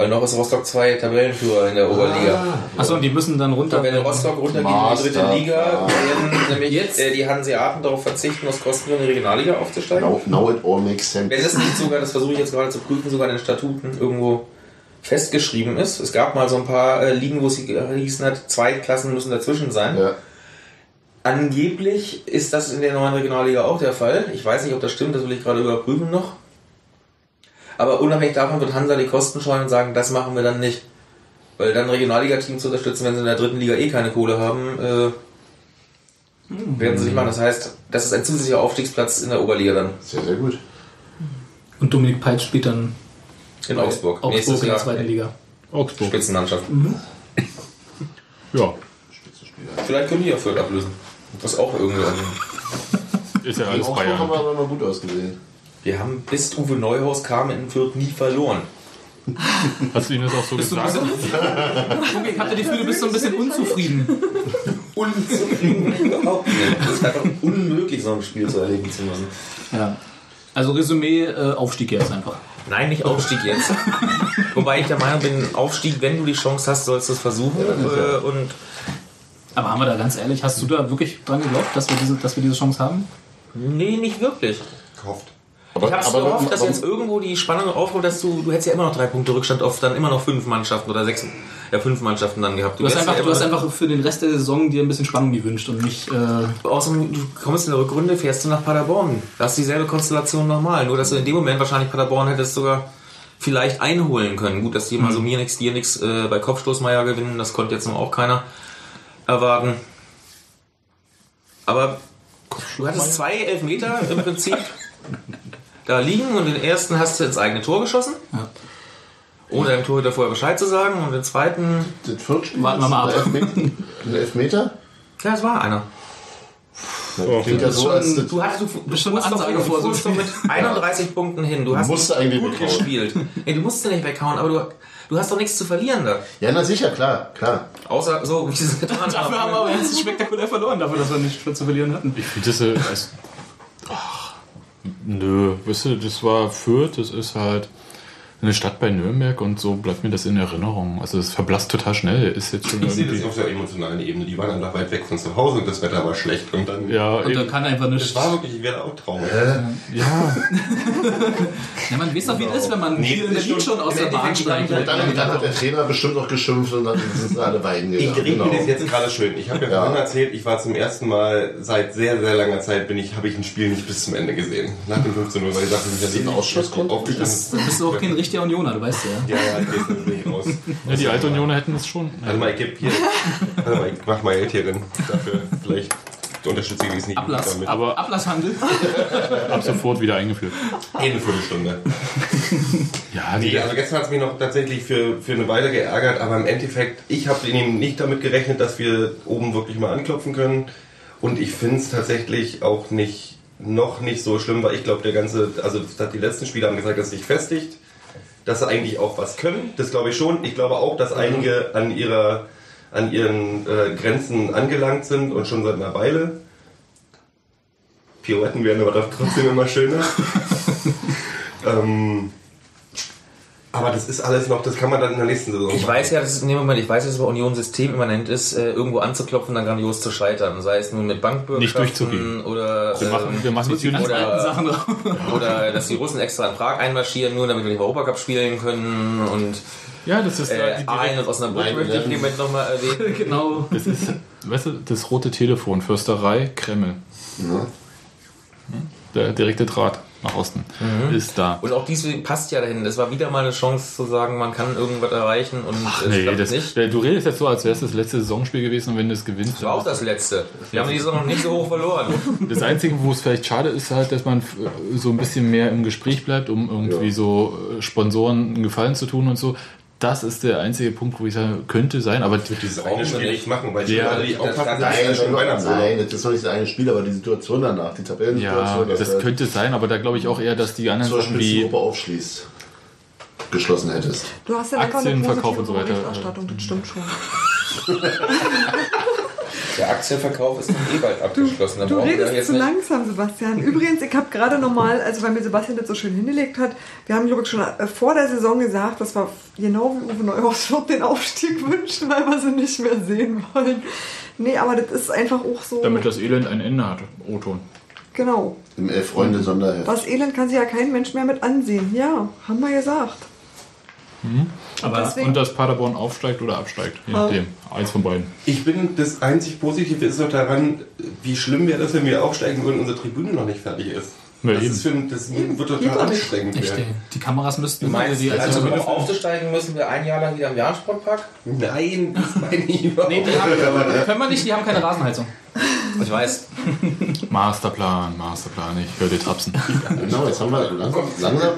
Weil noch ist Rostock 2 Tabellenführer in der Oberliga. Achso, und die müssen dann runter. Und wenn Rostock runtergeht in die dritte Master. Liga, werden nämlich Jetzt? äh, die Hanseaten darauf verzichten, aus Kosten in die Regionalliga aufzusteigen. Now, now it all makes sense. Wenn es nicht sogar, das versuche ich jetzt gerade zu prüfen, sogar in den Statuten irgendwo festgeschrieben ist. Es gab mal so ein paar äh, Ligen, wo es hießen hat, zwei Klassen müssen dazwischen sein. Ja. Angeblich ist das in der neuen Regionalliga auch der Fall. Ich weiß nicht, ob das stimmt, das will ich gerade überprüfen noch. Aber unabhängig davon wird Hansa die Kosten scheuen und sagen, das machen wir dann nicht. Weil dann Regionalliga-Team zu unterstützen, wenn sie in der dritten Liga eh keine Kohle haben, äh, werden sie nicht machen. Das heißt, das ist ein zusätzlicher Aufstiegsplatz in der Oberliga dann. Sehr, sehr gut. Und Dominik Peitsch spielt dann In Augsburg. Augsburg Nächstes in der Jahr zweiten Liga. Augsburg. Spitzenmannschaft. [laughs] Ja, Spitzenspieler. Vielleicht können die ja Fürth ablösen. Das ist auch irgendwie. ist ja alles Augsburg haben Bayern. wir aber mal gut ausgesehen. Wir haben bis Uwe Neuhaus kam in Fürth nie verloren. Hast du ihnen das auch so Bist gesagt? ich hatte die Gefühl, du bist so ein bisschen unzufrieden. Unzufrieden überhaupt nicht. Das ist einfach unmöglich, so ein Spiel zu erleben zu müssen. Ja. Also Resümee, äh, Aufstieg jetzt einfach. Nein, nicht Aufstieg jetzt. Wobei ich der Meinung bin, Aufstieg, wenn du die Chance hast, sollst du es versuchen. äh, und Aber haben wir da ganz ehrlich, hast du da wirklich dran geglaubt, dass wir diese, dass wir diese Chance haben? nee, nicht wirklich. Gehofft. Aber, Ich hab's aber, gehofft, dass jetzt irgendwo die Spannung aufkommt, dass du, du hättest ja immer noch drei Punkte Rückstand auf dann immer noch fünf Mannschaften oder sechs, ja fünf Mannschaften dann gehabt. Du hast, wärst einfach, ja du hast einfach für den Rest der Saison dir ein bisschen Spannung gewünscht und nicht. Äh, Außerdem, du kommst in der Rückrunde, fährst du nach Paderborn. Da hast du dieselbe Konstellation nochmal. Nur, dass du in dem Moment wahrscheinlich Paderborn hättest sogar vielleicht einholen können. Gut, dass die mal so mir nix, dir nix äh, bei Kopfstoßmeier gewinnen, das konnte jetzt noch auch keiner erwarten. Aber du hattest zwei Elfmeter im Prinzip [laughs] da liegen und den ersten hast du ins eigene Tor geschossen. Ja. Ohne deinem Torhüter vorher Bescheid zu sagen. Und den zweiten, das Viertspiel Warten wir mal ab. ein Elfmeter. Ja, es war einer. Ja so, als das Du hattest, du, schon Ansage du vor so mit 31 Punkten hin. Du hast musst eigentlich gut weghauen. gespielt. Nee, du musst nicht weghauen, aber du, du hast doch nichts zu verlieren da. Ja, na sicher, klar, klar. Außer so, wie sie es getan [laughs] dafür haben wir haben. aber jetzt spektakulär verloren, dafür, dass wir nicht zu verlieren hatten. Ich finde das äh, als. Nö, weißt du, das war Fürth, das ist halt eine Stadt bei Nürnberg und so bleibt mir das in Erinnerung. Also es verblasst total schnell. Ist jetzt schon Ich sehe das auf der emotionalen Ebene. Die waren einfach weit weg von zu Hause und das Wetter war schlecht. Und dann. Ja, Und da eben, kann einfach Das nicht. war wirklich, ich werde auch traurig. ja, [laughs] Ja, man weiß doch, wie das ist, wenn man Nee, hier in Berlin schon- schon aus der Bahn steigt. Und dann, dann hat der Trainer bestimmt auch geschimpft und dann sind alle weinen Ich gegangen. rede mir das jetzt gerade schön. Ich habe ja, Ja. vorhin erzählt, ich war zum ersten Mal seit sehr, sehr langer Zeit, bin ich, habe ich ein Spiel nicht bis zum Ende gesehen. Nach dem 15 Uhr, weil ich dachte, ich ein Ausschussgrund? Das, dann bist du auch kein richtiger Unioner, du weißt ja. Ja, ja, ich gehe nicht raus. ja, die Alte Unioner hätten das schon. Warte mal, ich gebe hier. Warte mal, ich mach mal Geld hier drin. Dafür vielleicht. unterstütze ich nicht Ablass, damit. aber Ablasshandel. Ab sofort wieder eingeführt. Eine Viertelstunde. Ja, Nee, also gestern hat es mich noch tatsächlich für, für eine Weile geärgert, aber im Endeffekt, ich habe eben nicht damit gerechnet, dass wir oben wirklich mal anklopfen können. Und ich finde es tatsächlich auch nicht, noch nicht so schlimm, weil ich glaube, der ganze, also das hat die letzten Spieler haben gesagt, dass es sich festigt, dass sie eigentlich auch was können. Das glaube ich schon. Ich glaube auch, dass einige an ihrer, an ihren äh, Grenzen angelangt sind und schon seit einer Weile. Pirouetten werden aber trotzdem immer schöner. [laughs] ähm, aber das ist alles noch, das kann man dann in der nächsten Saison Ich weiß ja, dass es in dem Moment, ich weiß, dass es bei Union systemimmanent ist, äh, irgendwo anzuklopfen und dann grandios zu scheitern. Sei es nun mit Bankbürgschaften Nicht durchzugehen. oder, Wir machen- ähm, wir machen die Ganz alten oder, Sachen drauf. [laughs] oder dass die Russen extra in Prag einmarschieren, nur damit wir den Europacup spielen können und Ja, das ist äh, die Aalen und Osnabrück möchte ich. Moment nochmal erwähnen. [laughs] Genau. Das ist, weißt du, das rote Telefon, Försterei, Kreml. Ja. Der direkte Draht nach Osten ist da. Und auch dies passt ja dahin. Das war wieder mal eine Chance zu sagen, man kann irgendwas erreichen und es Nee, das, nicht. Du redest jetzt so, als wäre es das letzte Saisonspiel gewesen und wenn du es gewinnst. Das war auch das letzte. Wir haben die Saison noch nicht so hoch verloren. [laughs] Das Einzige, wo es vielleicht schade ist, halt, dass man so ein bisschen mehr im Gespräch bleibt, um irgendwie Ja. so äh, Sponsoren einen Gefallen zu tun und so. Das ist der einzige Punkt, wo ich sage, könnte sein, aber dieses eine Spiel nicht machen, weil die Ja, die das kann das ja schon nein, das ist noch nicht das eine Spiel, aber die Situation danach, die ja, Tabellensituation, dass das du könnte sein, aber da glaube ich auch eher, dass die anderen Sachen wie Spitzengruppe aufschließt, geschlossen hättest. Du hast ja einfach eine Aktienverkauf und so weiter. Berichterstattung, das stimmt schon. [laughs] Der Aktienverkauf ist eh bald abgeschlossen. Du wir redest jetzt zu nicht. langsam, Sebastian. Übrigens, ich habe gerade nochmal, also weil mir Sebastian das so schön hingelegt hat, wir haben, glaube ich, schon äh, vor der Saison gesagt, dass wir genau wie Uwe Neuhaus [laughs] wird den Aufstieg wünschen, weil wir sie nicht mehr sehen wollen. Nee, aber das ist einfach auch so. damit das Elend ein Ende hat. O-Ton. genau. Im Elf-Freunde-Sonderheft. Was Elend kann sich ja kein Mensch mehr mit ansehen. Ja, haben wir gesagt. Aber Deswegen- Und dass Paderborn aufsteigt oder absteigt, je nachdem. Eins von beiden. Ich bin, das einzig Positive ist doch daran, wie schlimm wäre das, wenn wir aufsteigen würden und unsere Tribüne noch nicht fertig ist. Ja, das, eben. ist für, das wird total anstrengend werden. Die Kameras müssten Du meinst, die also also, um aufzusteigen, müssen wir ein Jahr lang wieder im Jahrsportpark? Nein, das [laughs] meine ich überhaupt Nee, die haben, [laughs] können wir nicht, die haben keine Rasenheizung. Ich weiß. Masterplan, Masterplan, ich höre dir Trapsen. Genau, jetzt haben wir langsam, langsam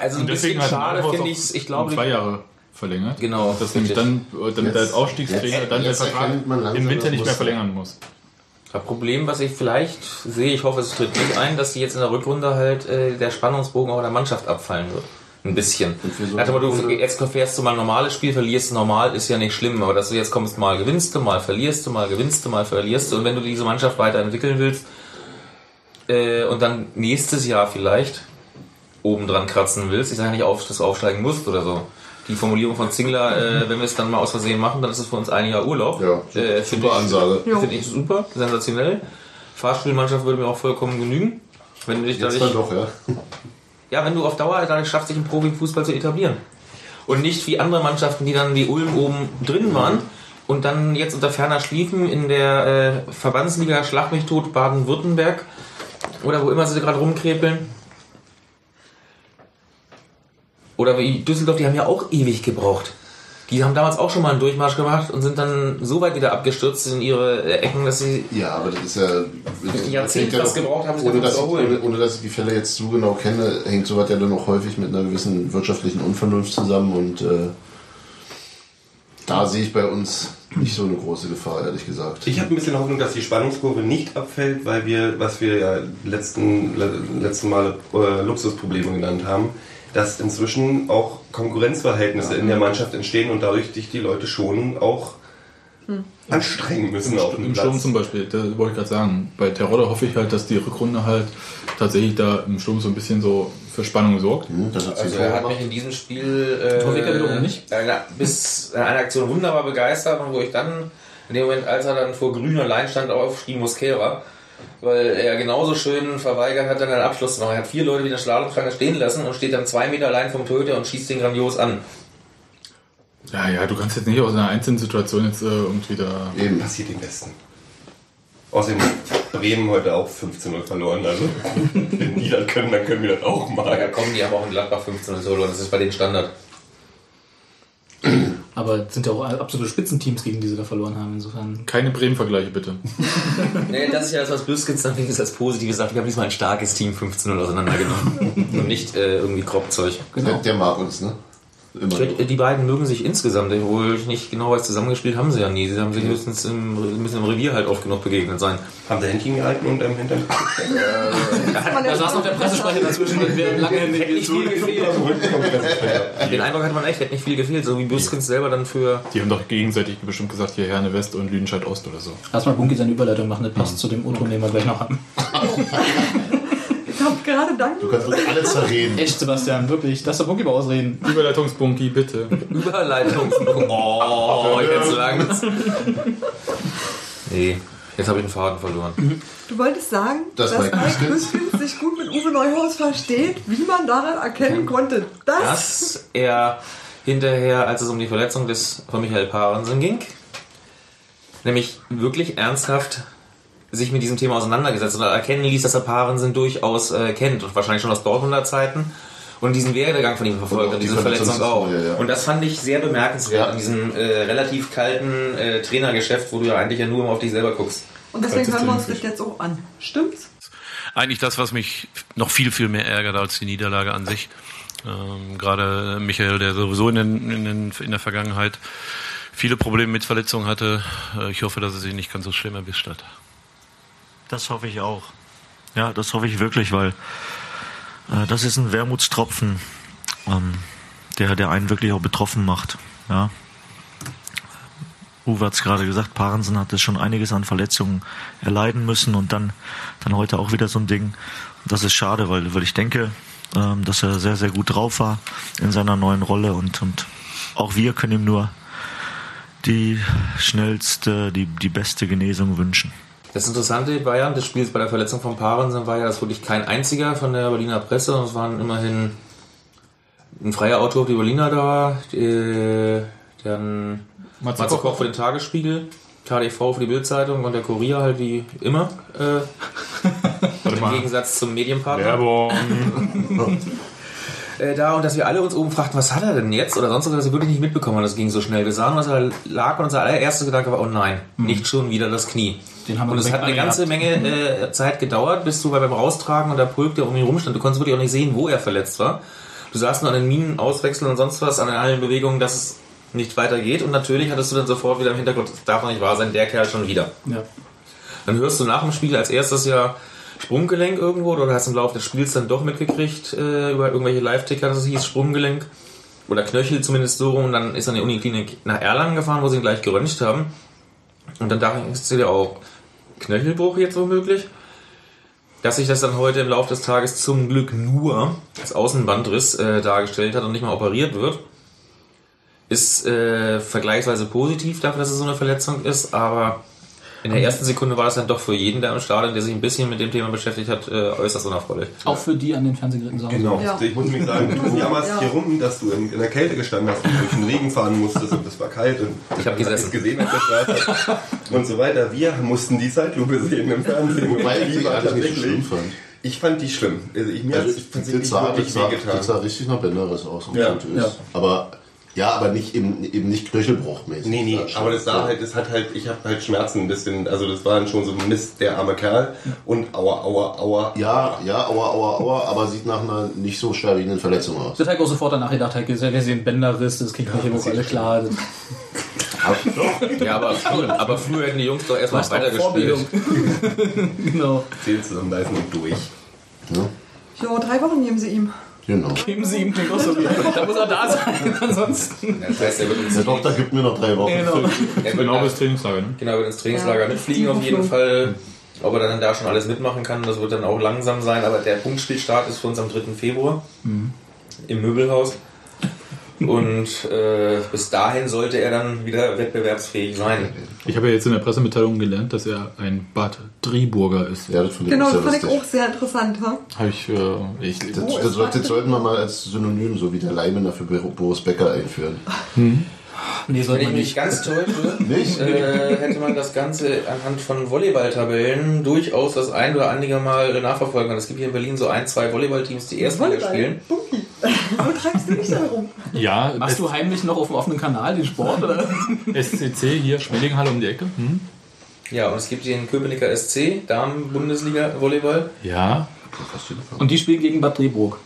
Also ein bisschen schade finde ich es. Ich glaube, zwei Jahre verlängert. Genau, Dass nämlich dann, damit Jetzt- der Aufstiegstrainer jetzt- dann der jetzt Vertrag man langsam, im Winter nicht mehr verlängern muss. Das Problem, was ich vielleicht sehe, ich hoffe, es tritt nicht ein, dass die jetzt in der Rückrunde halt äh, der Spannungsbogen auch in der Mannschaft abfallen wird. Ein bisschen. so Also, aber du jetzt fährst du mal ein normales Spiel, verlierst du normal, ist ja nicht schlimm, aber dass du jetzt kommst, mal gewinnst du, mal verlierst du, mal gewinnst du, mal verlierst du und wenn du diese Mannschaft weiterentwickeln willst äh, und dann nächstes Jahr vielleicht oben dran kratzen willst, ich sage ja nicht, auf, dass du aufsteigen musst oder so. Die Formulierung von Zingler, äh, [laughs] wenn wir es dann mal aus Versehen machen, dann ist es für uns ein Jahr Urlaub. Ja, äh, super ich- Ansage. Finde ich super, sensationell. Fahrspielmannschaft würde mir auch vollkommen genügen. Wenn du dich Jetzt dadurch, dann doch, ja. [laughs] ja, wenn du auf Dauer dadurch schaffst, dich im Profifußball zu etablieren. Und nicht wie andere Mannschaften, die dann wie Ulm oben drin waren und dann jetzt unter ferner Schliefen in der äh, Verbandsliga Schlag mich tot Baden-Württemberg oder wo immer sie gerade rumkrepeln. Oder wie Düsseldorf, die haben ja auch ewig gebraucht. Die haben damals auch schon mal einen Durchmarsch gemacht und sind dann so weit wieder abgestürzt in ihre äh, Ecken, dass sie Ja, aber das ist ja. Das Jahrzehnt hängt ja was doch- gebraucht haben, sich ohne dass, erholen. ohne, ohne dass ich die Fälle jetzt zu genau kenne, hängt sowas ja dann noch häufig mit einer gewissen wirtschaftlichen Unvernunft zusammen und äh, da sehe ich bei uns nicht so eine große Gefahr, ehrlich gesagt. Ich habe ein bisschen Hoffnung, dass die Spannungskurve nicht abfällt, weil wir, was wir ja letzten, le- letzten Male äh, Luxusprobleme genannt haben, dass inzwischen auch Konkurrenzverhältnisse in der Mannschaft entstehen und dadurch sich die Leute schon auch anstrengen müssen Im, auf dem Im Platz. Sturm zum Beispiel, da wollte ich gerade sagen, bei Terodde hoffe ich halt, dass die Rückrunde halt tatsächlich da im Sturm so ein bisschen so für Spannung sorgt. Hm, das hat Also er hat mich in diesem Spiel äh. Eine, bis äh, eine Aktion wunderbar begeistert und wo ich dann in dem Moment, als er dann vor grüner Line stand, aufstieg Mosquera, weil er genauso schön verweigert hat, dann den Abschluss zu machen. Er hat vier Leute wie eine Slalomstange stehen lassen und steht dann zwei Meter allein vom Torhüter und schießt den grandios an. Ja, ja, du kannst jetzt nicht aus einer einzelnen Situation jetzt äh, irgendwie da. Eben. passiert im Besten. Außerdem Bremen heute auch 15-0 verloren. Also [laughs] wenn die das können, dann können wir das auch Ja, mal. kommen die haben auch in Gladbach 15 und so, das ist bei den Standard. [clears throat] Aber es sind ja auch absolute Spitzenteams, gegen die sie da verloren haben. Insofern. Keine Bremen-Vergleiche, bitte. [laughs] Nee, das ist ja das, was Büskens dann wenigstens als Positives sagt. Wir haben diesmal ein starkes Team 15-0 auseinandergenommen. [laughs] Und nicht äh, irgendwie Kropfzeug. Der, der mag uns, ne? Immer. Die die beiden mögen sich insgesamt, obwohl ich nicht genau weiß, zusammengespielt haben sie ja nie. Sie haben sich höchstens im, müssen im Revier halt oft genug begegnet sein. Haben sie Händchen gehalten und am Hintern? [laughs] Da saß noch der Pressesprecher dazwischen und wir lange Hände [laughs] Hätte nicht viel gefehlt. Den Eindruck hatte man echt, hätte nicht viel gefehlt, so wie Büskens selber dann für. Die haben doch gegenseitig bestimmt gesagt, hier Herne West und Lüdenscheid Ost oder so. Lass mal Bunky seine Überleitung machen, das passt zu dem O-Ton, den wir gleich noch haben. [laughs] Ich hab gerade danke. Du kannst uns alle zerreden. Echt, Sebastian, wirklich. Lass doch Bunky mal ausreden. Überleitungsbunky, bitte. Überleitung. Oh, jetzt langt's. Nee, jetzt habe ich den Faden verloren. Du wolltest sagen, Das dass Mike Mike sich gut mit Uwe Neuhaus versteht, wie man daran erkennen konnte, dass Dass er hinterher, als es um die Verletzung des von Michael Parensen ging, nämlich wirklich ernsthaft sich mit diesem Thema auseinandergesetzt oder erkennen ließ, dass er Parensen durchaus äh, kennt und wahrscheinlich schon aus Dortmunder Zeiten und diesen Werdegang von ihm verfolgt Und auch und die diese Verletzung auch. Verletzungshistorie, ja. Und das fand ich sehr bemerkenswert Ja. in diesem äh, relativ kalten äh, Trainergeschäft, wo du ja eigentlich ja nur immer auf dich selber guckst. Und deswegen hören wir uns das jetzt auch an. Stimmt's? eigentlich das, was mich noch viel, viel mehr ärgert als die Niederlage an sich. Ähm, gerade Michael, der sowieso in, den, in, den, in der Vergangenheit viele Probleme mit Verletzungen hatte. Äh, ich hoffe, dass er sich nicht ganz so schlimm erwischt hat. Das hoffe ich auch. Ja, das hoffe ich wirklich, weil äh, das ist ein Wermutstropfen, ähm, der, der einen wirklich auch betroffen macht. Ja. Uwe hat es gerade gesagt, Parensen hat es schon einiges an Verletzungen erleiden müssen und dann, dann heute auch wieder so ein Ding. Das ist schade, weil, weil ich denke, ähm, dass er sehr, sehr gut drauf war in seiner neuen Rolle und, und auch wir können ihm nur die schnellste, die, die beste Genesung wünschen. Das Interessante bei Bayern des Spiels bei der Verletzung von Parensen war ja, dass wirklich kein einziger von der Berliner Presse, und es waren immerhin ein freier Autor, die Berliner da, die, dann Matze Matze Koch. Für den Tagesspiegel, KDV für die Bildzeitung und der Kurier halt wie immer. Äh, [laughs] Im. Gegensatz zum Medienpartner. Werbung. [laughs] äh, da und dass wir alle uns oben fragten, was hat er denn jetzt? Oder sonst was, dass wir wirklich nicht mitbekommen haben, das ging so schnell. Wir sahen, was er lag und unser allererster Gedanke war, oh nein, nicht schon wieder das Knie. Den haben wir und es hat eine ganze gehabt. Menge äh, Zeit gedauert, bis du bei- beim Raustragen und der Pulk, der um ihn rumstand, du konntest wirklich auch nicht sehen, wo er verletzt war. Du sahst nur an den Minen auswechseln und sonst was, an allen Bewegungen, dass es nicht weitergeht. Und natürlich hattest du dann sofort wieder im Hintergrund, das darf doch nicht wahr sein, der Kerl schon wieder. Ja. Dann hörst du nach dem Spiel als erstes ja Sprunggelenk irgendwo oder hast im Laufe des Spiels dann doch mitgekriegt äh, über irgendwelche Live-Ticker, dass es hieß Sprunggelenk oder Knöchel zumindest so rum. Und dann ist er in die Uniklinik nach Erlangen gefahren, wo sie ihn gleich geröntgt haben. Und dann dachte ich, dir auch Knöchelbruch jetzt womöglich? Dass sich das dann heute im Laufe des Tages zum Glück nur als Außenbandriss äh, dargestellt hat und nicht mal operiert wird, ist äh, vergleichsweise positiv dafür, dass es so eine Verletzung ist, aber in der ersten Sekunde war es dann doch für jeden da im Stadion, der sich ein bisschen mit dem Thema beschäftigt hat, äh, äußerst unerfreulich. Auch für die an den Fernsehgeräten Hause. Genau. Ja. Ich muss nämlich sagen, du jammerst Ja. hier rum, dass du in, in der Kälte gestanden hast und durch den Regen fahren musstest und es war kalt und Ich hab gesessen. es gesehen auf der Straße und so weiter. Wir mussten die Zeitlupe sehen im Fernsehen. Wobei ich Die war eigentlich nicht so schlimm tatsächlich- fand. Ich fand die schlimm. Also ich, mir Also hat es das, tatsächlich sah, wirklich das, sah, wehgetan. das sah richtig nach Bänderriss aus. um Ja, ja. Aber ja, aber nicht eben, eben nicht Knöchelbruchmäßig. Nee, nee, Ja, aber das sah halt, das hat halt, ich habe halt Schmerzen ein bisschen, also das war dann schon so Mist, der arme Kerl und aua, aua, aua. Ja, ja, aua, aua, aua, aber sieht nach einer nicht so schwerwiegenden Verletzung aus. Das hat auch sofort danach gedacht, halt, wir sehen Bänderriss, das kriegt man hier alle klar. Das [laughs] Ja, aber früher, aber früher hätten die Jungs doch erstmal weitergespielt. Vorbildung. [laughs] genau. Zähl zusammenbeißen und durch. Ja, Ja, drei Wochen geben sie ihm. Genau. Geben Sie ihm so wie. Da muss er da sein. Ansonsten. Das heißt, er wird ins, Der Doktor gibt mir noch drei Wochen. Genau. er wird [laughs] Genau bis Trainingslager, ne? Genau, wird ins Trainingslager Ja. mitfliegen auf jeden Fall. Ob er dann da schon alles mitmachen kann, das wird dann auch langsam sein. Aber der Punktspielstart ist für uns am 3. Februar im Möbelhaus. Und äh, bis dahin sollte er dann wieder wettbewerbsfähig sein. Ich habe ja jetzt in der Pressemitteilung gelernt, dass er ein Bad Driburger ist. Ja, das fand ich Genau, auch das sehr fand ich auch sehr interessant. Ha? Habe ich, äh, ich Das, das, sollte- das sollten wir mal als Synonym, so wie der Leimener für Boris Becker einführen. Nee, Wenn ich man mich nicht. ganz täusche, [laughs] Nicht? äh, hätte man das Ganze anhand von Volleyballtabellen durchaus das ein oder andere Mal nachverfolgen können. Es gibt hier in Berlin so ein, zwei Volleyballteams, die Erstliga Volleyball. spielen. Bunky. Wo treibst du dich da rum? Ja, Machst du heimlich noch auf dem offenen Kanal den Sport? Oder? [laughs] SCC hier, Schmeddinghalle um die Ecke. Hm? Ja, und es gibt den Köpenicker SC, Damen-Bundesliga-Volleyball. Ja, Und die spielen gegen Bad Drehburg.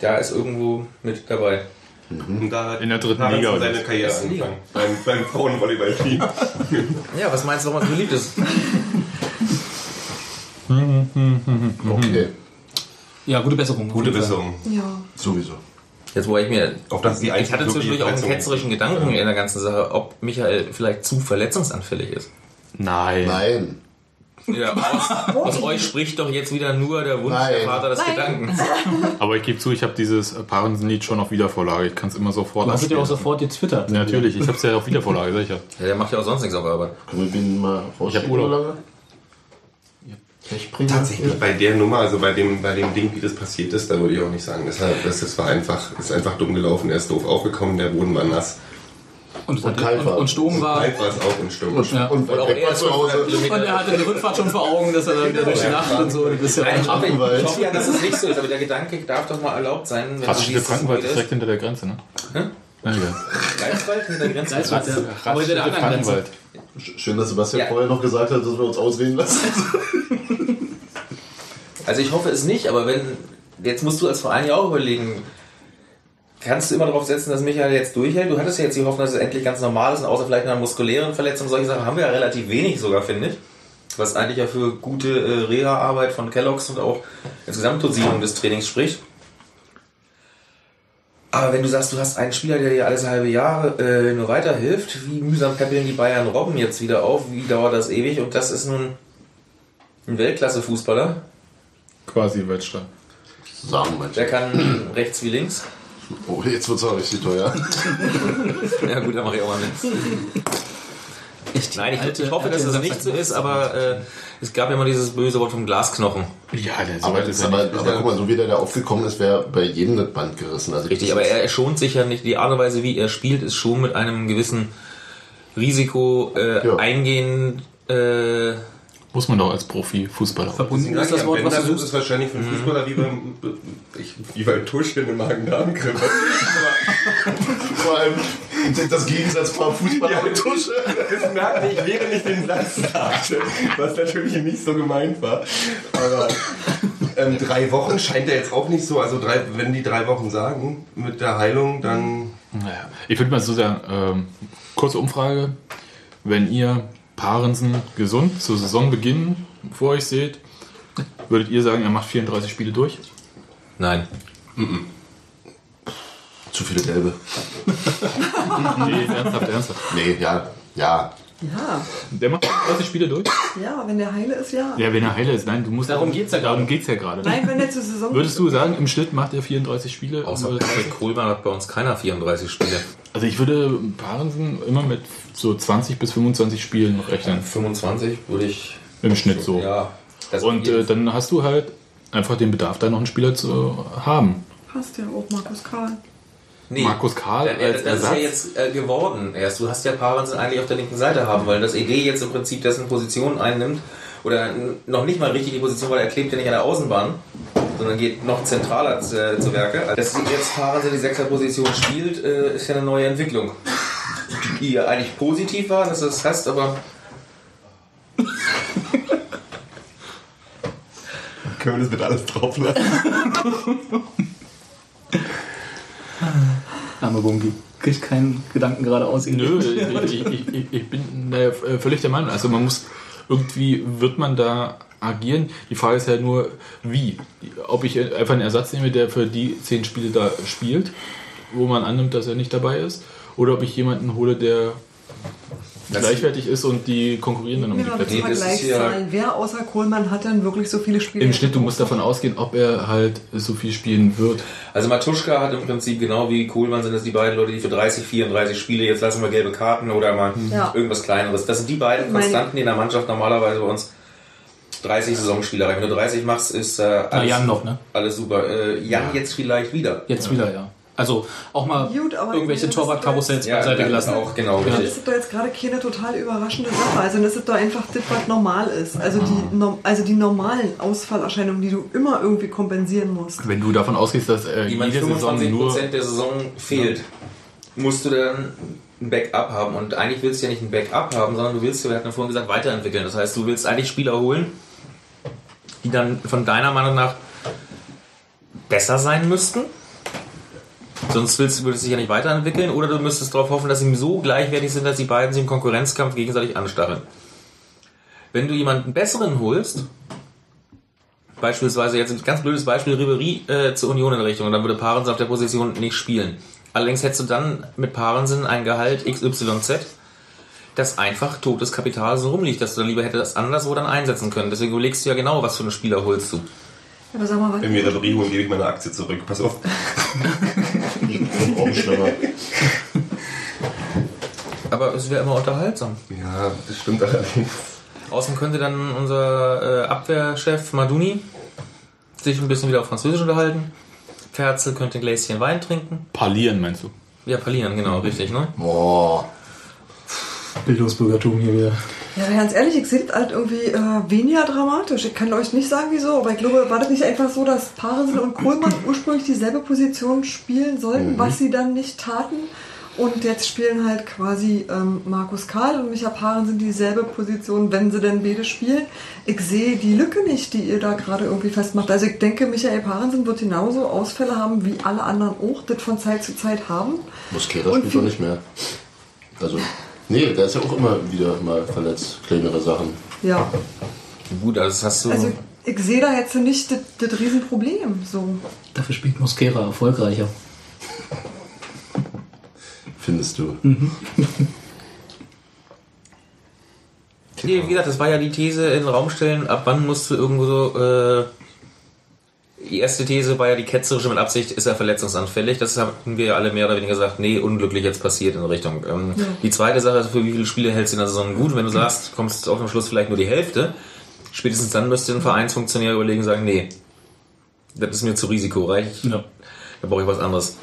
Da ist irgendwo mit dabei. Und da hat In der dritten Liga, oder seine? Karriere angefangen. Beim, beim Frauenvolleyball-Team. [laughs] Ja, was meinst du, warum er so beliebt ist? Okay, Ja, gute Besserung. Gute. Besserung. Ja. sowieso. Jetzt, wo ich mir. Auf das die Ich hatte zwischendurch auch einen ketzerischen Gedanken in der ganzen Sache, ob Michael vielleicht zu verletzungsanfällig ist. nein. Nein. Ja, aus, aus euch spricht doch jetzt wieder nur der Wunsch Nein. der Vater des Nein. Gedankens. [laughs] Aber ich gebe zu, ich habe dieses Parensen-Lied schon auf Wiedervorlage. Ich kann es immer sofort Du hast es ja auch sofort getwittert. Natürlich, ich habe es ja auf Wiedervorlage, sicher. Ja, der macht ja auch sonst nichts auf Arbeit. Können wir den mal? Urlaub. oder lange? Pechbringer? Tatsächlich bei der Nummer, also bei dem, bei dem Ding, wie das passiert ist, da würde ich auch nicht sagen. Deshalb, das, das war einfach, ist einfach dumm gelaufen. Er ist doof aufgekommen, der Boden war nass. Und, Und und, war. und Sturm war. Kalt war es auch und Sturm. Und, Ja. und Und auch er zu Hause. 500 Kilometer. Und er hatte die Rückfahrt schon vor Augen, dass er dann wieder durch die Nacht und so. Das ist ja Nein, ich hoffe, ich hoffe ja, dass es nicht so ist, aber der Gedanke darf doch mal erlaubt sein. Wenn Frankenwald wie ist direkt hinter der Grenze, ne? Hä? Na egal. Greifswald hinter der Grenze. Greifswald, ja. Der. Frankenwald. Schön, dass Sebastian Ja. vorher noch gesagt hat, dass wir uns ausreden lassen. Also ich hoffe es nicht, aber wenn, jetzt musst du als Verein ja auch überlegen, kannst du immer darauf setzen, dass Michael jetzt durchhält? Du hattest ja jetzt die Hoffnung, dass es endlich ganz normal ist, und außer vielleicht einer muskulären Verletzung, solche Sachen haben wir ja relativ wenig sogar, finde ich. Was eigentlich ja für gute äh, Reha-Arbeit von Kellogg's und auch insgesamt Dosierung des Trainings spricht. Aber wenn du sagst, du hast einen Spieler, der dir alles halbe Jahre äh, nur weiterhilft, wie mühsam kappeln die Bayern Robben jetzt wieder auf? Wie dauert das ewig? Und das ist nun ein Weltklasse-Fußballer. Quasi Weltstadt. Sagen Der manche. kann rechts wie links. Oh, jetzt wird es auch richtig teuer. [laughs] Ja gut, dann mache ich auch mal mit. Nein, ich, alte- ich hoffe, dass es nicht so ist, aber äh, es gab ja immer dieses böse Wort vom Glasknochen. Ja, der so Aber, weit ist er aber, nicht. aber guck mal, so wie der da aufgekommen ist, wäre bei jedem das Band gerissen. Also Richtig, das aber er schont sich ja nicht. Die Art und Weise, wie er spielt, ist schon mit einem gewissen Risiko äh, Ja. eingehen. Äh, Muss man doch als Profi-Fußballer. Verbunden ist das Wort, was du suchst. ist wahrscheinlich für einen Fußballer wie beim, ich, wie beim Tuscheln im Magen-Darm-Grippe. [laughs] vor allem das Gegensatzpaar Fußballer und Tusche. Das merkte ich, während ich den Satz sagte, was natürlich nicht so gemeint war. Aber ähm, drei Wochen scheint er jetzt auch nicht so. Also drei, wenn die drei Wochen sagen mit der Heilung, dann Naja, ich würde mal so sagen, ähm, kurze Umfrage. Wenn ihr Parensen gesund zu Saisonbeginn vor euch seht, würdet ihr sagen, er macht 34 Spiele durch? nein. Zu viele Gelbe. [laughs] Nee, ernsthaft, ernsthaft. Nee, ja, ja. Ja, Der macht 34 Spiele durch? ja, wenn der heile ist, ja. Ja, wenn er heile ist. Nein, du musst. Darum geht's ja gerade. Darum geht's ja gerade. Nein, wenn der zur Saison [laughs] Würdest du sagen, im Schnitt macht er 34 Spiele? Außer Patrick Kohlmann hat bei uns keiner 34 Spiele. Also ich würde Parensen immer mit so 20 bis 25 Spielen rechnen. 25 würde ich. Im Schnitt so. Ja. Das Und äh, dann hast du halt einfach den Bedarf, da noch einen Spieler zu haben. hast ja auch Markus Karl. Nee. Markus Karl als das ist ja Ersatz. jetzt äh, geworden erst. Du hast ja Parensen eigentlich auf der linken Seite haben wollen. Das ED jetzt im Prinzip dessen Position einnimmt. Oder noch nicht mal richtig die Position, weil er klebt ja nicht an der Außenbahn, sondern geht noch zentraler äh, zu Werke. Dass jetzt Parensen die Sechserposition spielt, äh, ist ja eine neue Entwicklung. Die ja eigentlich positiv war, dass du das hast, aber können wir das mit alles drauf lassen. [laughs] Arme Bungi. Kriegt keinen Gedanken gerade aus. Nö, [laughs] ich, ich, ich, bin äh, völlig der Meinung. Also man muss irgendwie wird man da agieren. Die Frage ist ja nur, wie. Ob ich einfach einen Ersatz nehme, der für die zehn Spiele da spielt, wo man annimmt, dass er nicht dabei ist, oder ob ich jemanden hole, der gleichwertig ist und die konkurrieren dann um die Ja, Plätze. das das ist ja- sein. Wer außer Kohlmann hat denn wirklich so viele Spiele? Im Schnitt, du musst davon ausgehen, ob er halt so viel spielen wird. Also Matuschka hat im Prinzip genau wie Kohlmann sind es die beiden Leute, die für 30, 34 Spiele, jetzt lassen wir gelbe Karten oder mal Ja. irgendwas kleineres. Das sind die beiden Konstanten, die in der Mannschaft normalerweise bei uns 30 Saisonspiele reichen. Wenn du 30 machst, ist äh, Na, alles, Jan noch, ne? alles super. Äh, Jan jetzt vielleicht wieder. Jetzt wieder, ja. Also auch mal Gut, irgendwelche Torwartkarussells Ja, beiseite ja, gelassen. auch, genau, Ja. Das ist doch jetzt gerade keine total überraschende Sache. Also das ist doch einfach das, was normal ist. Also die, also die normalen Ausfallerscheinungen, die du immer irgendwie kompensieren musst. Wenn du davon ausgehst, dass äh, jemand jede Saison 25% nur... der Saison fehlt, musst du dann ein Backup haben. Und eigentlich willst du ja nicht ein Backup haben, sondern du willst, wir hatten ja vorhin gesagt, weiterentwickeln. Das heißt, du willst eigentlich Spieler holen, die dann von deiner Meinung nach besser sein müssten. Sonst willst, würdest du dich ja nicht weiterentwickeln. Oder du müsstest darauf hoffen, dass sie so gleichwertig sind, dass die beiden sich im Konkurrenzkampf gegenseitig anstacheln. Wenn du jemanden besseren holst, beispielsweise jetzt ein ganz blödes Beispiel, Ribery äh, zur Union in Richtung, dann würde Parensen auf der Position nicht spielen. Allerdings hättest du dann mit Parensen ein Gehalt XYZ, das einfach totes Kapital so rumliegt, dass du dann lieber hättest das anderswo dann einsetzen können. Deswegen überlegst du ja genau, was für einen Spieler holst du. Aber sag mal, was, Wenn wir Ribéry holen, gebe ich meine Aktie zurück. Pass auf. [laughs] Auch schlimmer. Aber es wäre immer unterhaltsam. Ja, das stimmt allerdings. Außerdem könnte dann unser äh, Abwehrchef Maduni sich ein bisschen wieder auf Französisch unterhalten. Ferzel könnte ein Gläschen Wein trinken. Parlieren, meinst du? Ja, parlieren, genau, richtig, ne? Boah. Bildungsbürgertum hier wieder. Ja, ganz ehrlich, ich sehe das halt irgendwie äh, weniger dramatisch. Ich kann euch nicht sagen, wieso, aber ich glaube, war das nicht einfach so, dass Parensen und Kohlmann [clears throat] ursprünglich dieselbe Position spielen sollten, was sie dann nicht taten? Und jetzt spielen halt quasi ähm, Markus Karl und Micha Parensen dieselbe Position, wenn sie denn beide spielen. Ich sehe die Lücke nicht, die ihr da gerade irgendwie festmacht. Also ich denke, Michael Parensen wird genauso Ausfälle haben, wie alle anderen auch, das von Zeit zu Zeit haben. Und spielt doch nicht mehr. Also, nee, der ist ja auch immer wieder mal verletzt. Kleinere Sachen. Ja, Gut, also das hast du. also ich sehe da jetzt nicht das, das Riesenproblem. So. Dafür spielt Mosquera erfolgreicher. Findest du? Nee, wie gesagt, das war ja die These in den Raum stellen, ab wann musst du irgendwo so. Äh, die erste These war ja die ketzerische mit Absicht, ist er verletzungsanfällig. Das hatten wir ja alle mehr oder weniger gesagt, nee, unglücklich jetzt passiert in Richtung. Ähm, Die zweite Sache ist, für wie viele Spiele hältst du in der Saison gut? Wenn du sagst, kommst auf dem Schluss vielleicht nur die Hälfte, spätestens dann müsste ein Vereinsfunktionär überlegen und sagen, nee, das ist mir zu risikoreich, Ja. da brauche ich was anderes.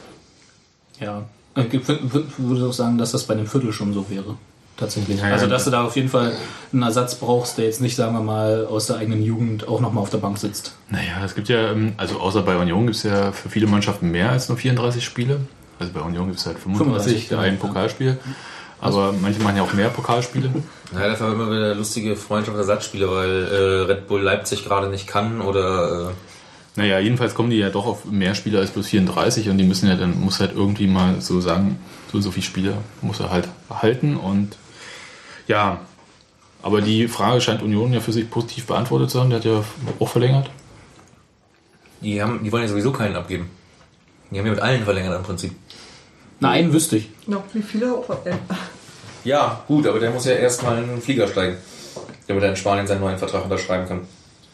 Ja. Ich würd- würde auch sagen, dass das bei einem Viertel schon so wäre. Tatsächlich. Ja, ja. Also, dass du da auf jeden Fall einen Ersatz brauchst, der jetzt nicht, sagen wir mal, aus der eigenen Jugend auch nochmal auf der Bank sitzt. Naja, es gibt ja, ähm, also außer bei Union gibt es ja für viele Mannschaften mehr als nur 34 Spiele. Also bei Union gibt es halt 35, 35, ein genau. Pokalspiel. Aber manche machen ja auch mehr Pokalspiele. Naja, das war immer wieder lustige Freundschaft-Ersatzspiele, weil äh, Red Bull Leipzig gerade nicht kann oder. Äh, Naja, jedenfalls kommen die ja doch auf mehr Spiele als bloß 34 und die müssen ja dann, muss halt irgendwie mal so sagen, so und so viele Spiele muss er halt halten und ja, aber die Frage scheint Union ja für sich positiv beantwortet zu haben, der hat ja auch verlängert. die, haben, die wollen ja sowieso keinen abgeben. Die haben ja mit allen verlängert im Prinzip. Nein, wüsste ich. Noch wie viele auch. Äh, Ja, gut, aber der muss ja erstmal in den Flieger steigen, damit er in Spanien seinen neuen Vertrag unterschreiben kann.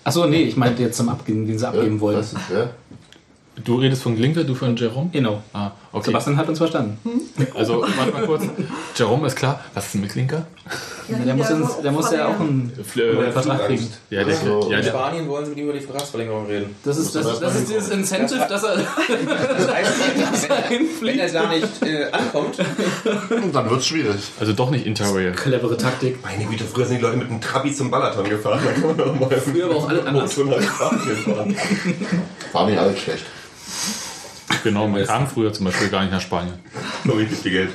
Achso, nee, ich meinte jetzt zum Abgeben, den sie abgeben wollen. Was? Ja? Du redest von Glinke, du von Jerome? Genau. Ah, okay. Sebastian hat uns verstanden. Also, warte mal kurz. Jerome ist klar. Was ist denn mit Klinker? ja, Der muss, der muss ja auch einen Äh, Vertrag kriegen. ja, der, Also, ja, In Spanien wollen sie mit ihm über die Vertragsverlängerung reden. Das ist, das, das ist dieses Incentive, dass er. Das [laughs] heißt, wenn, wenn er da nicht äh, ankommt, [laughs] Dann wird's schwierig. also doch nicht Interrail. Clevere Taktik. Meine Güte, früher sind die Leute mit einem Trabi zum Balaton gefahren. Da kann man doch mal Früher war auch alles anders. 500 Spanien fahren. War nicht alles schlecht. Genau, man kam früher zum Beispiel gar nicht nach Spanien. Ich gebe dir Geld.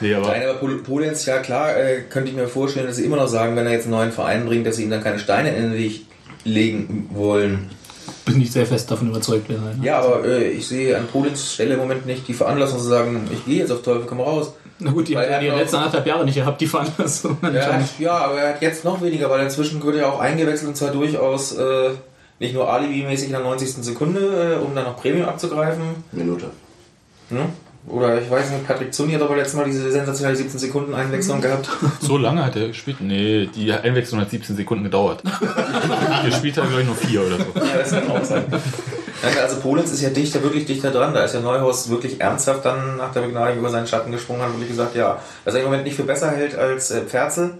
Nee, aber Nein, aber Pol- Polenz, ja klar, äh, könnte ich mir vorstellen, dass sie immer noch sagen, wenn er jetzt einen neuen Verein bringt, dass sie ihm dann keine Steine in den Weg legen wollen. Bin ich sehr fest davon überzeugt. wer sein. Ja, aber äh, ich sehe an Polenz Stelle im Moment nicht die Veranlassung zu sagen, ich gehe jetzt auf Teufel komm raus. Na gut, die ja er die letzten anderthalb Jahre nicht gehabt, die Veranlassung. Ja, ja, aber er hat jetzt noch weniger, weil inzwischen wird er auch eingewechselt und zwar durchaus äh, nicht nur Alibi-mäßig in der 90. Sekunde, äh, um dann noch Premium abzugreifen. Minute. Ne? Oder ich weiß nicht, Patrick Zuni hat aber letztes Mal diese sensationelle 17 Sekunden Einwechslung gehabt. [laughs] so lange hat er gespielt? Nee, die Einwechslung hat 17 Sekunden gedauert. [laughs] Gespielt hat er, glaube ich, nur vier oder so. Ja, das kann auch sein. Also Polenz ist ja dichter, wirklich dichter dran. Da ist ja Neuhaus wirklich ernsthaft dann nach der Begnadigung über seinen Schatten gesprungen, hat wirklich gesagt, ja, dass er im Moment nicht für besser hält als äh, Pferzel.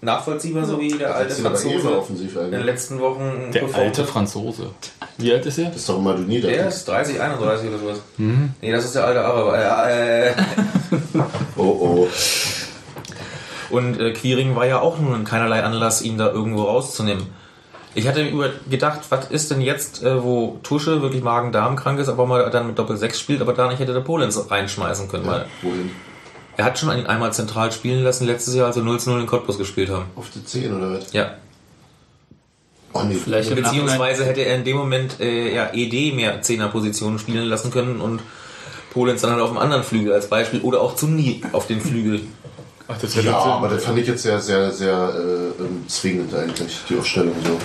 Nachvollziehbar, so wie der alte Franzose offensiv in den eigentlich. letzten Wochen Der alte. Franzose. Wie alt ist er? Das ist doch immer du nie Der ist 30, 31 oder sowas. Nee, das ist der alte Araber. Ja, äh, [laughs] Oh oh. Und äh, Quiring war ja auch nun keinerlei Anlass, ihn da irgendwo rauszunehmen. Ich hatte über gedacht, was ist denn jetzt, äh, wo Tusche wirklich Magen-Darm krank ist, aber mal dann mit Doppel-6 spielt, aber da nicht hätte der Polenz reinschmeißen können, weil Wohin? Er hat schon ihn einmal zentral spielen lassen, letztes Jahr, als wir 0 zu 0 in Cottbus gespielt haben. Auf die 10 oder was? Ja. Oh nee. Vielleicht Beziehungsweise hätte er in dem Moment äh, ja ED mehr Zehnerpositionen spielen lassen können und Polenz dann halt auf dem anderen Flügel als Beispiel oder auch Zumni auf den Flügel. Ach, das hätte, Ja, uns, aber das fand ich jetzt sehr, sehr, sehr äh, ähm, zwingend eigentlich, die Aufstellung so.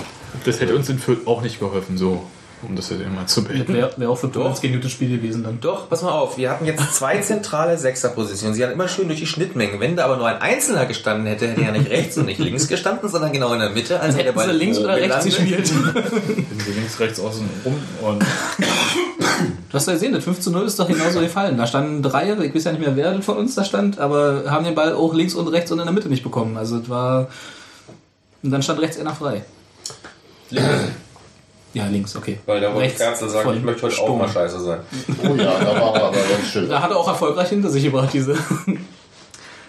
das hätte uns in Fürth auch nicht geholfen, so. Um das jetzt immer zu beenden. Wäre wär auch für Polenz kein gutes Spiel gewesen dann. Doch, pass mal auf, wir hatten jetzt zwei zentrale Sechserpositionen. Sie hatten immer schön durch die Schnittmenge. Wenn da aber nur ein Einzelner gestanden hätte, hätte er ja nicht rechts und nicht links gestanden, sondern genau in der Mitte. Also hätte er sie links oder rechts gespielt? Bin so links, rechts, außen rum und Du hast ja gesehen, das 5 zu 0 ist doch genauso gefallen. Da standen drei, ich weiß ja nicht mehr, wer von uns da stand, aber haben den Ball auch links und rechts und in der Mitte nicht bekommen. Also es war. Und dann stand rechts einer frei. Ja, links, okay. Weil da wollte Rechts Kerzel sagen, von ich möchte heute auch Sturm. mal scheiße sein. Oh ja, da war er aber ganz schön. Da hat er auch erfolgreich hinter sich gebracht, diese. [laughs]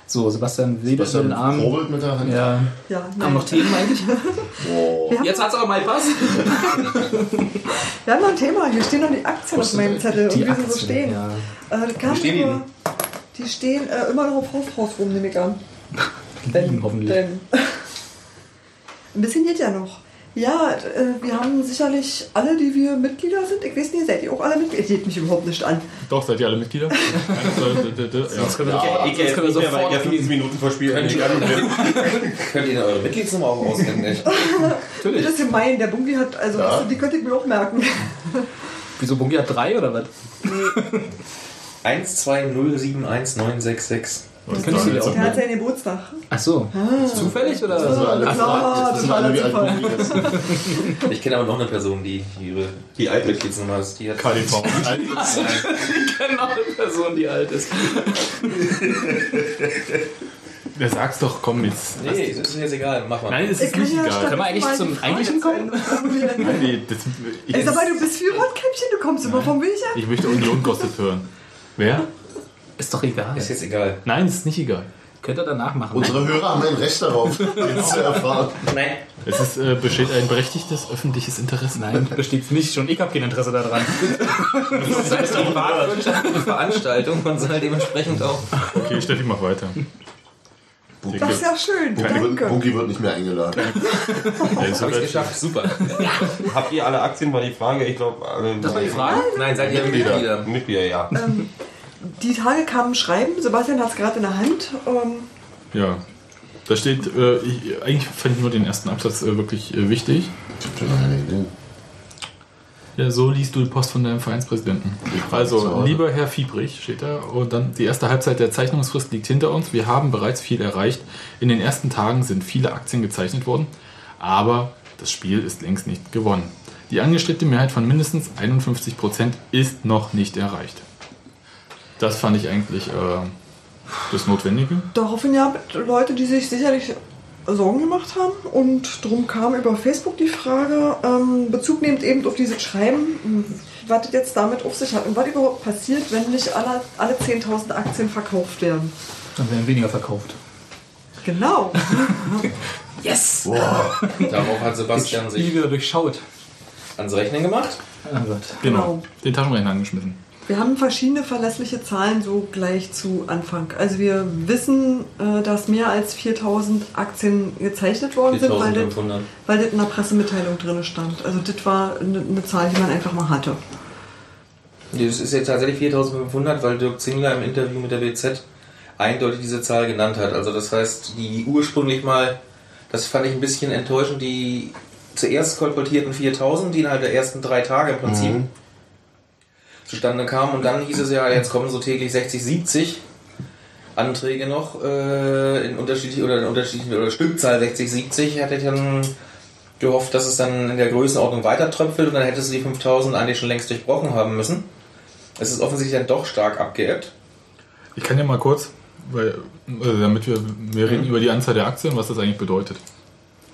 So, Sebastian wedelt mit den Armen. probelt mit der Hand. Ja. Ja, Haben noch Themen eigentlich? [laughs] Oh. Jetzt hat's aber mal Pass. [laughs] wir haben noch ein Thema. Hier stehen noch die Aktien auf meinem Zettel. Die und wie sie so Aktien, stehen. ja. Äh, Wie stehen die nur- Die stehen äh, immer noch auf Hofhaus rum, nehme ich an. Liegen hoffentlich. Denn, ein bisschen geht ja noch. Ja, äh, wir haben sicherlich alle, die wir Mitglieder sind. Ich weiß nicht, seid ihr auch alle Mitglieder? Ihr geht mich überhaupt nicht an. Doch, seid ihr alle Mitglieder? [laughs] Ja. können wir sonst können ich ja sofort. 15 Minuten vor Spiel endlich anrufen. Könnt ihr eure Mitgliedsnummer auch auswendig? Das ist gemein. Der Bungi hat, also die könnte ich mir auch merken. [laughs] Wieso Bungi hat drei oder was? 120719666. [laughs] Was Könntest du ist dir da auch Der hat jetzt? seinen Geburtstag. Ach so. Zufällig oder? Also alle, klar, jetzt wissen wir alle, wie alt. Ich kenne aber noch eine Person, die ihre Die alte. Mitgliedsnummer ist. Die hat [laughs] KDV. genau eine Person, die alt ist. [laughs] Wer sag's doch, komm jetzt. Nee, das ist mir jetzt egal, mach mal. Nein, es Ich ist kann nicht ja egal. Können wir eigentlich zum Eigentlichen formulieren. Nein, nee, das, ich, Ey, sag mal, du bist viel Rotkäppchen, du kommst immer vom Weg her. ich möchte Union Gossip hören. Wer? Ist doch egal. Ist jetzt egal. Nein, ist nicht egal. Könnt ihr danach machen. Unsere Hörer haben ein Recht darauf, [laughs] jetzt zu erfahren. Nein. Es ist, äh, besteht ein berechtigtes öffentliches Interesse. Nein, besteht nicht. Schon ich habe kein Interesse daran. [laughs] Das heißt, die privatwirtschaftliche Veranstaltung und soll dementsprechend auch. Okay, stell dich mal weiter. Das ist ja schön, wird, danke. Bunky wird nicht mehr eingeladen. [laughs] Ja, ist Habe ich geschafft, super. Habt ihr alle Aktien, war die Frage. Ich glaube, alle. Das war die Frage. Nein, seid ihr Mitglieder? Mitglieder, ja. Die Tage kamen Schreiben, Sebastian hat es gerade in der Hand. Ähm, Ja. Da steht, äh, ich, eigentlich fand ich nur den ersten Absatz äh, wirklich äh, wichtig. Ich hab schon eine Idee. Ja, so liest du die Post von deinem Vereinspräsidenten. Also, lieber Herr Fiebrich, steht da. Und dann, die erste Halbzeit der Zeichnungsfrist liegt hinter uns. Wir haben bereits viel erreicht. In den ersten Tagen sind viele Aktien gezeichnet worden. Aber das Spiel ist längst nicht gewonnen. Die angestrebte Mehrheit von mindestens 51 Prozent ist noch nicht erreicht. Das fand ich eigentlich äh, das Notwendige. daraufhin ja Leute, die sich sicherlich Sorgen gemacht haben. Und darum kam über Facebook die Frage, ähm, Bezug nehmend eben auf dieses Schreiben, was das jetzt damit auf sich hat und was überhaupt passiert, wenn nicht alle, alle 10.000 Aktien verkauft werden. Dann werden weniger verkauft. Genau. [laughs] Yes! Boah, Darauf hat Sebastian sich wieder durchschaut. ans Rechnen gemacht. Oh Gott. Genau. Den Taschenrechner angeschmissen. Wir haben verschiedene verlässliche Zahlen so gleich zu Anfang. Also wir wissen, äh, dass mehr als 4000 Aktien gezeichnet worden sind, weil das, 4500. weil das in der Pressemitteilung drin stand. Also das war eine, eine Zahl, die man einfach mal hatte. Das ist jetzt tatsächlich 4500, weil Dirk Zingler im Interview mit der WZ eindeutig diese Zahl genannt hat. Also das heißt, die ursprünglich mal, das fand ich ein bisschen enttäuschend, die zuerst kolportierten 4000, die innerhalb der ersten drei Tage im Prinzip Mhm. Zustande kamen. Und dann hieß es ja, jetzt kommen so täglich 60, 70 Anträge noch äh, in unterschiedlichen oder in unterschiedlichen oder Stückzahl 60, 70. Hätte ich dann gehofft, dass es dann in der Größenordnung weiter tröpfelt und dann hättest du die 5000 eigentlich schon längst durchbrochen haben müssen. Es ist offensichtlich dann doch stark abgeebbt. Ich kann ja mal kurz, weil, also damit wir, wir reden über die Anzahl der Aktien, was das eigentlich bedeutet.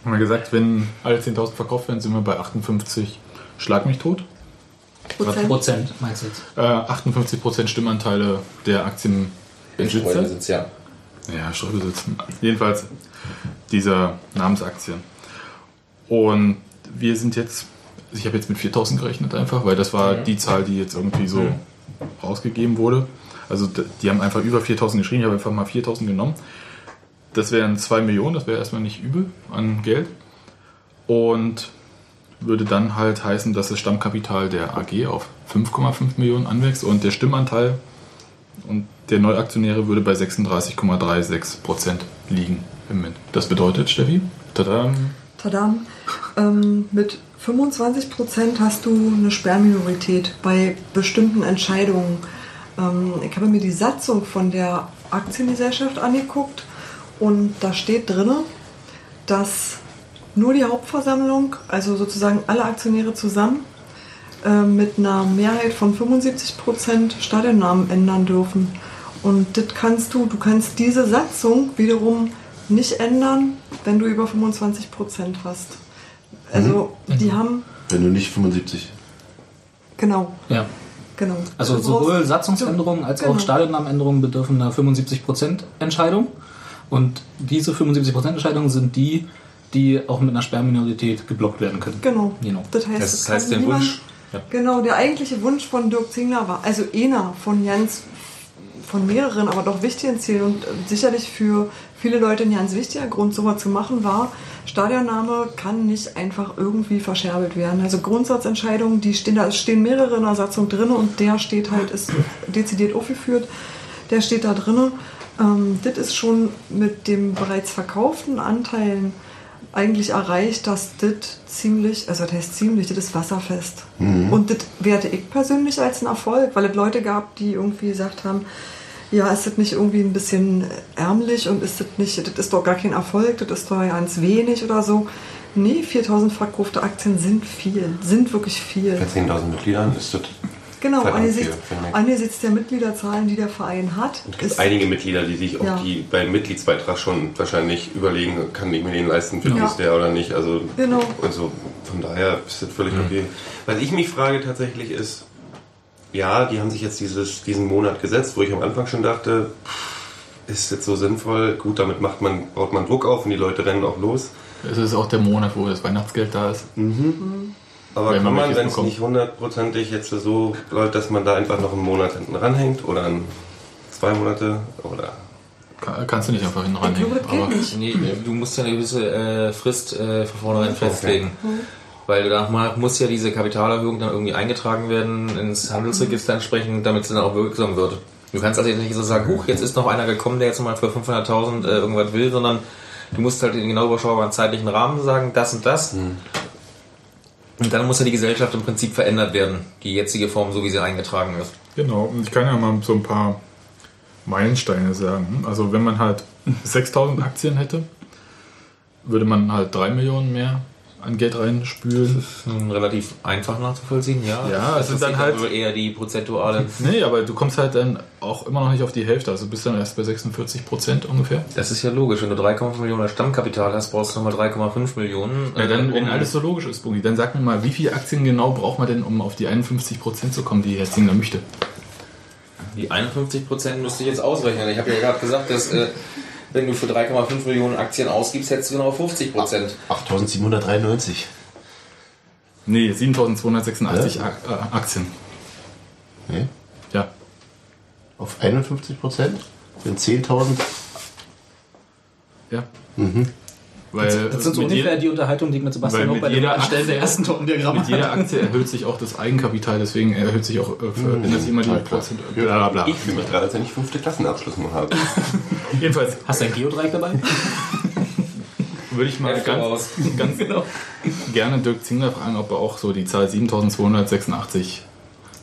Haben wir gesagt, wenn alle 10.000 verkauft werden, sind wir bei 58 Schlag mich tot. Prozent. Prozent meinst du jetzt? Äh, 58% Stimmanteile der Aktienbesitzer. Ja. Ja, Streubesitz. Jedenfalls dieser Namensaktien. Und wir sind jetzt, ich habe jetzt mit 4000 gerechnet einfach, weil das war die Zahl, die jetzt irgendwie so rausgegeben wurde. Also die haben einfach über 4000 geschrieben, ich habe einfach mal 4000 genommen. Das wären 2 Millionen, das wäre erstmal nicht übel an Geld. Und würde dann halt heißen, dass das Stammkapital der AG auf 5,5 Millionen anwächst und der Stimmanteil und der Neuaktionäre würde bei 36,36 Prozent liegen. Das bedeutet, Steffi, tada, Tadam. Ähm, mit 25% hast du eine Sperrminorität bei bestimmten Entscheidungen. Ähm, ich habe mir die Satzung von der Aktiengesellschaft angeguckt und da steht drin, dass nur die Hauptversammlung, also sozusagen alle Aktionäre zusammen, äh, mit einer Mehrheit von 75% Stadionnamen ändern dürfen. Und das kannst du, du kannst diese Satzung wiederum nicht ändern, wenn du über 25% hast. Also die haben, Wenn du nicht 75. genau, Ja. genau. Also Du sowohl Satzungsänderungen als Genau. auch Stadionnamenänderungen bedürfen einer 75% Entscheidung. Und diese 75% Entscheidungen sind die, die auch mit einer Sperrminorität geblockt werden können. Genau. Genau. Das heißt, Das es heißt, der niemand- Wunsch. Ja. Genau, der eigentliche Wunsch von Dirk Zingler war, also einer von ganz, von mehreren, aber doch wichtigen Zielen und äh, sicherlich für viele Leute ein ganz wichtiger Grund, sowas zu machen, war, Stadionname kann nicht einfach irgendwie verscherbelt werden. Also Grundsatzentscheidungen, die stehen, da stehen mehrere in der Satzung drin und der steht halt, ist dezidiert aufgeführt, der steht da drin. Ähm, das ist schon mit dem bereits verkauften Anteilen eigentlich erreicht, dass das ziemlich, also das heißt ziemlich, das ist wasserfest. Und das werte ich persönlich als einen Erfolg, weil es Leute gab, die irgendwie gesagt haben, ja, ist das nicht irgendwie ein bisschen ärmlich und ist das nicht, das ist doch gar kein Erfolg, das ist doch ganz wenig oder so. Nee, 4000 verkaufte Aktien sind viel, sind wirklich viel. Bei 10.000 Mitgliedern ist das Genau, angesichts, finde angesichts der Mitgliederzahlen, die der Verein hat, Es gibt ist einige Mitglieder, die sich auch Ja. die beim Mitgliedsbeitrag schon wahrscheinlich überlegen, kann ich mir den leisten, für Ja. ist der oder nicht. Also, Genau. also von daher ist das völlig okay. Was ich mich frage tatsächlich ist, ja, die haben sich jetzt dieses, diesen Monat gesetzt, wo ich am Anfang schon dachte, ist jetzt so sinnvoll, gut, damit macht man, baut man Druck auf und die Leute rennen auch los. es ist auch der Monat, wo das Weihnachtsgeld da ist. Aber Wenn kann man wenn es nicht hundertprozentig jetzt so läuft, dass man da einfach noch einen Monat hinten ranhängt oder zwei Monate oder Ka- Kannst du nicht einfach hin ich glaube, ranhängen. Aber nicht. Nee, du musst ja eine gewisse äh, Frist äh, von vornherein festlegen. Weil danach muss ja diese Kapitalerhöhung dann irgendwie eingetragen werden ins Handelsregister entsprechend, damit sie dann auch wirksam wird. Du kannst also jetzt nicht so sagen, huch, jetzt ist noch einer gekommen, der jetzt mal für 500.000 äh, irgendwas will, sondern du musst halt in genau überschaubaren zeitlichen Rahmen sagen, das und das. Und dann muss ja die Gesellschaft im Prinzip verändert werden, die jetzige Form, so wie sie eingetragen ist. Genau, und ich kann ja mal so ein paar Meilensteine sagen. Also wenn man halt 6000 Aktien hätte, würde man halt 3 Millionen mehr an Geld reinspülen. Nun relativ einfach nachzuvollziehen, ja. Ja, es ist dann halt- wohl eher die prozentuale. Nee, aber du kommst halt dann auch immer noch nicht auf die Hälfte. Also bist dann erst bei 46 Prozent ungefähr. Das ist ja logisch. Wenn du 3,5 Millionen Stammkapital hast, brauchst du nochmal 3,5 Millionen. Ja, dann, äh, wenn um- alles so logisch ist, Bungi, dann sag mir mal, wie viele Aktien genau braucht man denn, um auf die 51 Prozent zu kommen, die Herr Zingler möchte? Die 51 Prozent müsste ich jetzt ausrechnen. Ich habe ja gerade gesagt, dass äh, wenn du für 3,5 Millionen Aktien ausgibst, hättest du genau 50 Prozent. 8793. Nee, 7286 Ak äh, Aktien. Nee? Ja. Auf 51 Prozent? Sind 10.000. Ja. Mhm. Weil Das sind so mit ungefähr jeder- die Unterhaltung, die ich mit Sebastian auch mit bei jeder Anstellen der Aktie- ersten Tortendiagramme Mit jeder. Aktie erhöht sich auch das Eigenkapital, deswegen erhöht sich auch äh, für, ändert sich immer die. Prozent. Bla, bla, bla. ich fühle mich gerade, als wenn ich fünfte Klassenabschluss mal habe. [laughs] Jedenfalls Hast du ein Geodreieck dabei? [laughs] würde ich mal ganz, [laughs] ganz gerne Dirk Zingler fragen, ob er auch so die Zahl 7286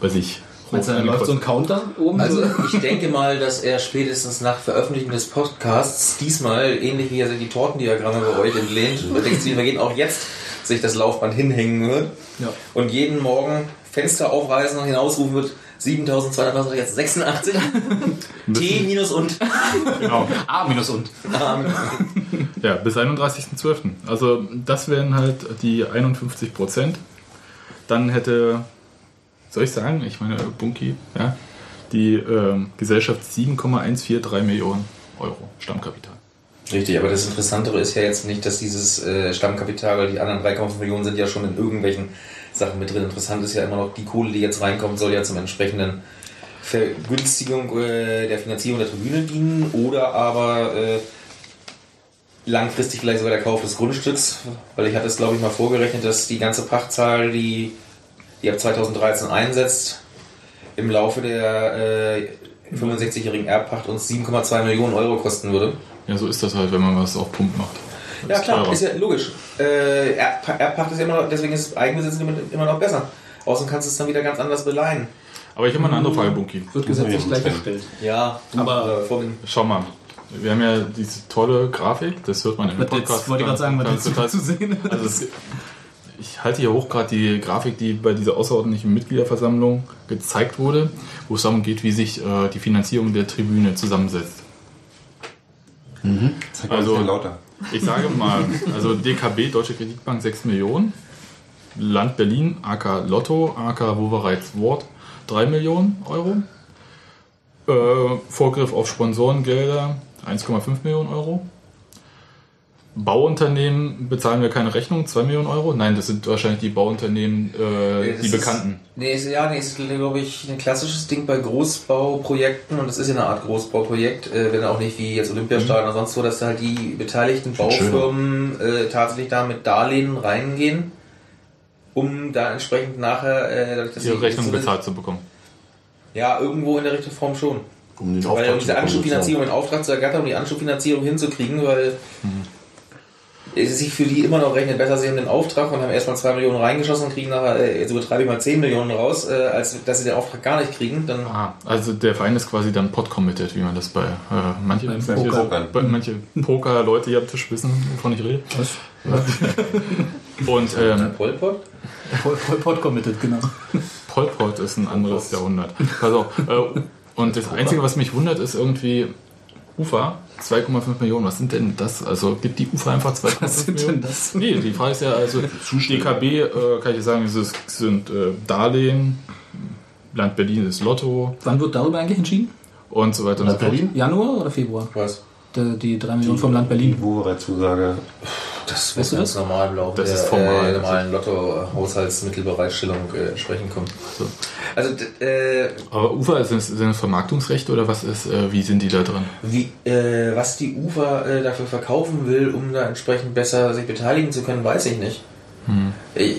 bei sich Meinst du, da läuft so ein Counter oben? Also [laughs] ich denke mal, dass er spätestens nach Veröffentlichen des Podcasts diesmal, ähnlich wie er sich die Tortendiagramme bei euch entlehnt, bei Textilvergehen auch jetzt sich das Laufband hinhängen wird Ja. und jeden Morgen Fenster aufreißen und hinausrufen wird 7286, [laughs] T minus und. genau. A minus und. [laughs] Ja, bis 31.12. Also das wären halt die 51 Prozent. dann hätte, soll ich sagen, ich meine Bunky, ja, die ähm, Gesellschaft 7,143 Millionen Euro Stammkapital. Richtig, aber das Interessantere ist ja jetzt nicht, dass dieses äh, Stammkapital, weil die anderen 3,5 Millionen sind ja schon in irgendwelchen Sachen mit drin. Interessant ist ja immer noch, die Kohle, die jetzt reinkommt, soll ja zum entsprechenden Vergünstigung äh, der Finanzierung der Tribüne dienen oder aber äh, langfristig vielleicht sogar der Kauf des Grundstücks, weil ich hatte es glaube ich mal vorgerechnet, dass die ganze Pachtzahl, die, die ab 2013 einsetzt, im Laufe der äh, 65-jährigen Erbpacht uns 7,2 Millionen Euro kosten würde. Ja, so ist das halt, wenn man was auf Pump macht. Das Ja ist klar, teurer. ist ja logisch. Äh, Erbpa- Erbpacht ist ja immer noch, deswegen ist Eigenbesitz immer, noch besser. Außerdem kannst du es dann wieder ganz anders beleihen. Aber ich habe mal eine andere Frage, Bunky. Wird gesetzlich gleichgestellt. Ja, Aber- äh, Schau mal. Wir haben ja diese tolle Grafik, das hört man im Podcast. wollte ich gerade sagen, was jetzt total- zu sehen Also [laughs] ich halte hier hoch gerade die Grafik, die bei dieser außerordentlichen Mitgliederversammlung gezeigt wurde, wo es darum geht, wie sich äh, die Finanzierung der Tribüne zusammensetzt. Mal ein Also- lauter. Ich sage mal, also DKB, Deutsche Kreditbank 6 Millionen, Land Berlin, AK Lotto, AK Wovereits Wort 3 Millionen Euro, äh, Vorgriff auf Sponsorengelder 1,5 Millionen Euro. Bauunternehmen bezahlen wir keine Rechnung, 2 Millionen Euro. Nein, das sind wahrscheinlich die Bauunternehmen, äh, Das die ist- bekannten. Nee, ist, ja, nee, ist, glaube ich, ein klassisches Ding bei Großbauprojekten und das ist ja eine Art Großbauprojekt, äh, wenn auch nicht wie jetzt Olympiastadion oder sonst wo, dass da halt die beteiligten Baufirmen äh, tatsächlich da mit Darlehen reingehen, um da entsprechend nachher, äh, dadurch, dass Ihre Rechnung bezahlt zu bekommen. Ja, irgendwo in der richtigen Form schon. Um den Weil um diese Anschubfinanzierung in Auftrag zu ergattern, um die Anschubfinanzierung hinzukriegen, weil es sich für die immer noch rechnet besser, sie haben den Auftrag und haben erstmal 2 Millionen reingeschossen und kriegen nachher, äh, jetzt übertreibe ich mal 10 Millionen raus, äh, als dass sie den Auftrag gar nicht kriegen. Dann Ah, also der Verein ist quasi dann pot-committed, wie man das bei äh, manche, Beim manche, Poker-Leute hier am Tisch wissen, wovon ich rede. Was? [laughs] Und ähm, Pol Pot? Pol Pol Pot committed, genau. Pol Pot ist ein anderes Jahrhundert. Pass auf. Äh, und das Einzige, was mich wundert, ist irgendwie UFA, 2,5 Millionen. Was sind denn das? Also gibt die UFA einfach 2,5 Was sind Millionen? denn das? Nee, die Frage ist ja, also [laughs] DKB, äh, kann ich sagen, es sind äh, Darlehen, Land Berlin ist Lotto Wann wird darüber eigentlich entschieden? und so weiter und so fort. Berlin? Januar oder Februar? Was? Die, die 3 Millionen vom Land Berlin. Wovereits-Zusage. Das Weißt du das? normal im Laufe Das der ist formal. äh, normalen Lotto-Haushaltsmittelbereitstellung äh, entsprechend kommen. So. Also, äh, Aber UFA, sind, sind das Vermarktungsrechte oder was ist, äh, wie sind die da drin? wie, äh, was die UFA äh, dafür verkaufen will, um da entsprechend besser sich beteiligen zu können, weiß ich nicht. Hm. Ich,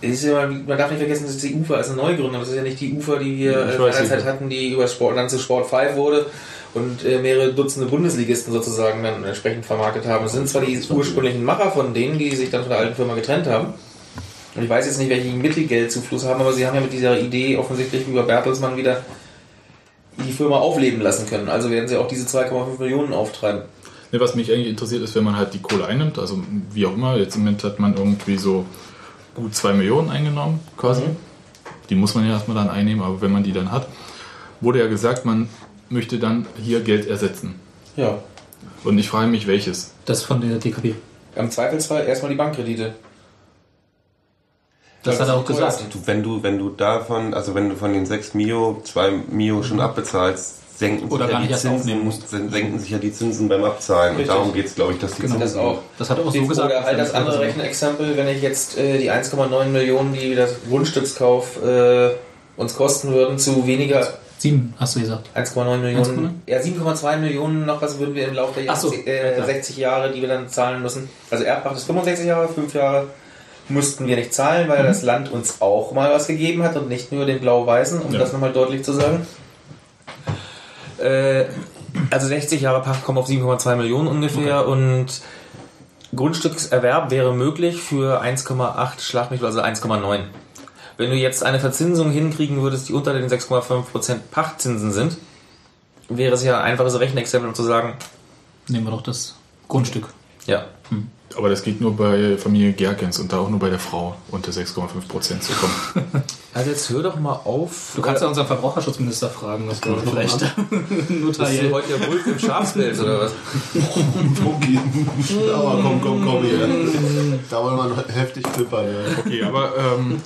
äh, ist ja, man darf nicht vergessen, dass die UFA ist eine Neugründung. Das ist ja nicht die UFA, die wir äh, weiß seinerzeit nicht. hatten, die über Sport, dann zu Sport 5 wurde und äh, mehrere Dutzende Bundesligisten sozusagen dann entsprechend vermarktet haben. Es sind zwar die ursprünglichen Macher von denen, die sich dann von der alten Firma getrennt haben. Und ich weiß jetzt nicht, welchen Mittelgeldzufluss haben, aber sie haben ja mit dieser Idee offensichtlich über Bertelsmann wieder die Firma aufleben lassen können. Also werden sie auch diese 2,5 Millionen auftreiben. Ne, was mich eigentlich interessiert ist, wenn man halt die Kohle einnimmt, also wie auch immer, jetzt im Moment hat man irgendwie so gut 2 Millionen eingenommen, quasi. Mhm. Die muss man ja erstmal dann einnehmen, aber wenn man die dann hat, wurde ja gesagt, man möchte dann hier Geld ersetzen. Ja. Und ich frage mich, welches. Das von der DKB. Im Zweifelsfall erstmal die Bankkredite. Das hat er auch gesagt. Du, wenn du, wenn du davon, also wenn du von den 6 Mio, 2 Mio schon abbezahlst, senken Oder sich gar ja nicht die Zinsen, aufnehmen musst, senken sich ja die Zinsen beim Abzahlen. Richtig. Und darum geht es, glaube ich, dass die Genau. Zinsen Das auch. Das hat er auch so gesagt. Oder halt das andere Rechenexempel, wenn ich jetzt äh, die 1,9 Millionen, die das Grundstückskauf äh, uns kosten würden, zu weniger 7, hast du gesagt. 1,9 Millionen, ja 7,2 Millionen noch was würden wir im Laufe der so, Jahre- äh, ja. 60 Jahre, die wir dann zahlen müssen. Also Erbpacht ist 65 Jahre, 5 Jahre mussten wir nicht zahlen, weil das Land uns auch mal was gegeben hat und nicht nur den Blau-Weißen, um Ja. das nochmal deutlich zu sagen. Äh, also 60 Jahre Pacht kommen auf 7,2 Millionen ungefähr und Grundstückserwerb wäre möglich für 1,8 Schlagmittel, also 1,9. Wenn du jetzt eine Verzinsung hinkriegen würdest, die unter den 6,5% Pachtzinsen sind, wäre es ja ein einfaches Rechenexempel, um zu sagen, Nehmen wir doch das Grundstück. ja, Aber das geht nur bei Familie Gerkens und da auch nur bei der Frau unter 6,5 Prozent zu kommen. [laughs] Also jetzt hör doch mal auf. Du kannst ja unseren Verbraucherschutzminister fragen, was du vielleicht [laughs] Bist du notariell. heute der Wolf im Schafspelz oder was? [laughs] Aber komm, komm, komm hier. Da wollen wir noch heftig klippern. Ja. Okay, aber ähm,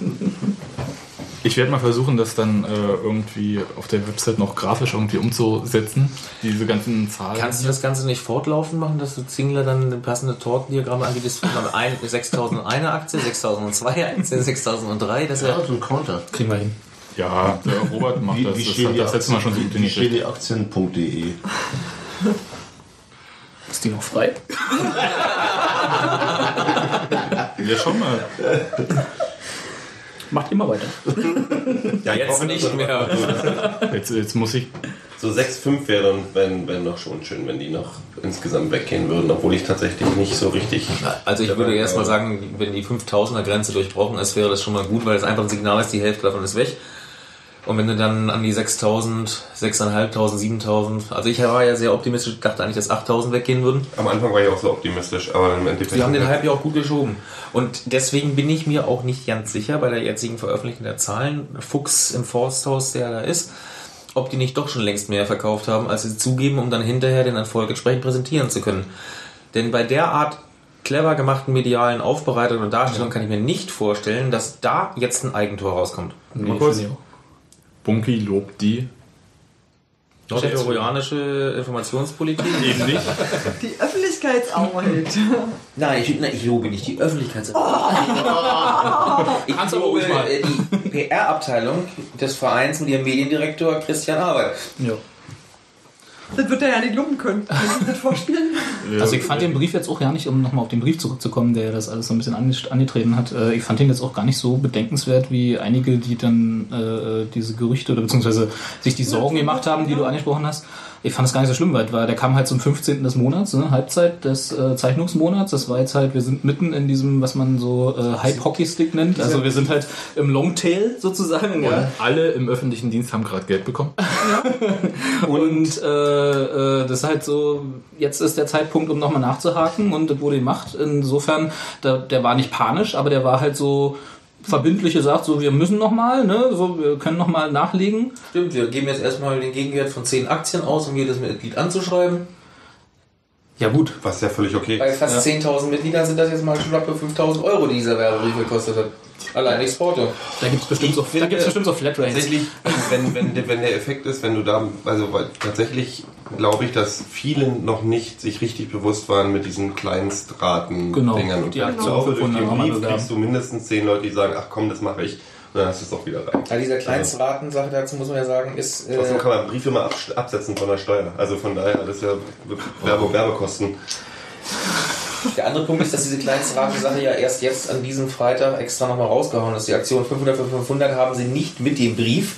ich werde mal versuchen, das dann äh, irgendwie auf der Website noch grafisch irgendwie umzusetzen. Diese ganzen Zahlen. Kannst du das Ganze nicht fortlaufend machen, dass du Zingler dann passende Tortendiagramme anbietest von ein- 6001 Aktie, 6002 Aktie, 6003? Das ist Ja, so ein Counter. Kriegen wir hin. Ja, der Robert macht Wie, das. wie Das hat die das letzte Mal schon so gut wie Aktien.de? Ist die noch frei? Ja, schon mal. Macht immer weiter. [laughs] ja, jetzt nicht mehr. Jetzt, jetzt muss ich. So 6,5 wäre dann, wenn, wenn noch schon schön, wenn die noch insgesamt weggehen würden, obwohl ich tatsächlich nicht so richtig. Also ich würde erst mal sagen, wenn die 5000er Grenze durchbrochen ist, wäre das schon mal gut, weil es einfach ein Signal ist, die Hälfte davon ist weg. Und wenn du dann an die 6000, 6500, 7000, also ich war ja sehr optimistisch, dachte eigentlich, dass 8000 weggehen würden. Am Anfang war ich auch so optimistisch, aber im Endeffekt. Sie haben den Hype ja auch gut geschoben. Und deswegen bin ich mir auch nicht ganz sicher bei der jetzigen Veröffentlichung der Zahlen, Fuchs im Forsthaus, der da ist, ob die nicht doch schon längst mehr verkauft haben, als sie zugeben, um dann hinterher den Erfolg entsprechend präsentieren zu können. Denn bei der Art clever gemachten medialen Aufbereitung und Darstellung kann ich mir nicht vorstellen, dass da jetzt ein Eigentor rauskommt. Mal kurz. Bunky lobt die. Nordkoreanische Informationspolitik? [laughs] Eben nicht. Die Öffentlichkeitsarbeit. [laughs] Nein, ich, nein, ich lobe nicht die Öffentlichkeitsarbeit. ich Kannst aber lobe ruhig mal. äh, die PR-Abteilung des Vereins mit ihrem Mediendirektor Christian Arbeit. Ja. Das wird er ja nicht lumpen können. Kannst du das vorspielen? Also ich fand den Brief jetzt auch ja nicht, um nochmal auf den Brief zurückzukommen, der das alles so ein bisschen ange- angetreten hat, äh, ich fand den jetzt auch gar nicht so bedenkenswert wie einige, die dann äh, diese Gerüchte oder beziehungsweise sich die Sorgen gemacht haben, die du angesprochen hast. Ich fand es gar nicht so schlimm, weil der kam halt zum 15. des Monats, ne, Halbzeit des äh, Zeichnungsmonats. Das war jetzt halt, wir sind mitten in diesem, was man so äh, Hype-Hockey-Stick nennt. Also wir sind halt im Longtail sozusagen. Ja. Und alle im öffentlichen Dienst haben gerade Geld bekommen. [laughs] Und äh, äh, das ist halt so, jetzt ist der Zeitpunkt, um nochmal nachzuhaken und das wurde gemacht. Insofern, der, der war nicht panisch, aber der war halt so verbindlich gesagt, so wir müssen nochmal, ne, so wir können nochmal nachlegen. Stimmt, wir geben jetzt erstmal den Gegenwert von 10 Aktien aus, um jedes Mitglied anzuschreiben. Ja gut. Was ja völlig okay Bei fast 10.000 Mitgliedern sind das jetzt mal schon knappe 5.000 Euro, die dieser Werbebrief gekostet hat. Allein das Porto. Da gibt es bestimmt, so, da gibt's bestimmt so Flatrates. Tatsächlich, wenn, wenn, der- wenn der Effekt ist, wenn du da, also weil tatsächlich glaube ich, dass viele noch nicht sich richtig bewusst waren mit diesen Kleinstraten-Dingern. Genau, Und die ich Aktion glaube, durch 500 den Brief kriegst du mindestens zehn Leute, die sagen, ach komm, das mache ich. Und dann hast du es auch wieder rein. Ja, dieser Kleinstraten-Sache dazu muss man ja sagen, ist. Äh, Außerdem kann man Briefe immer abs- absetzen von der Steuer. Also von daher, das ist ja Werbe Werbekosten. Der andere Punkt ist, dass diese Kleinstraten-Sache ja erst jetzt an diesem Freitag extra nochmal rausgehauen ist. Die Aktion 500 für 500 haben sie nicht mit dem Brief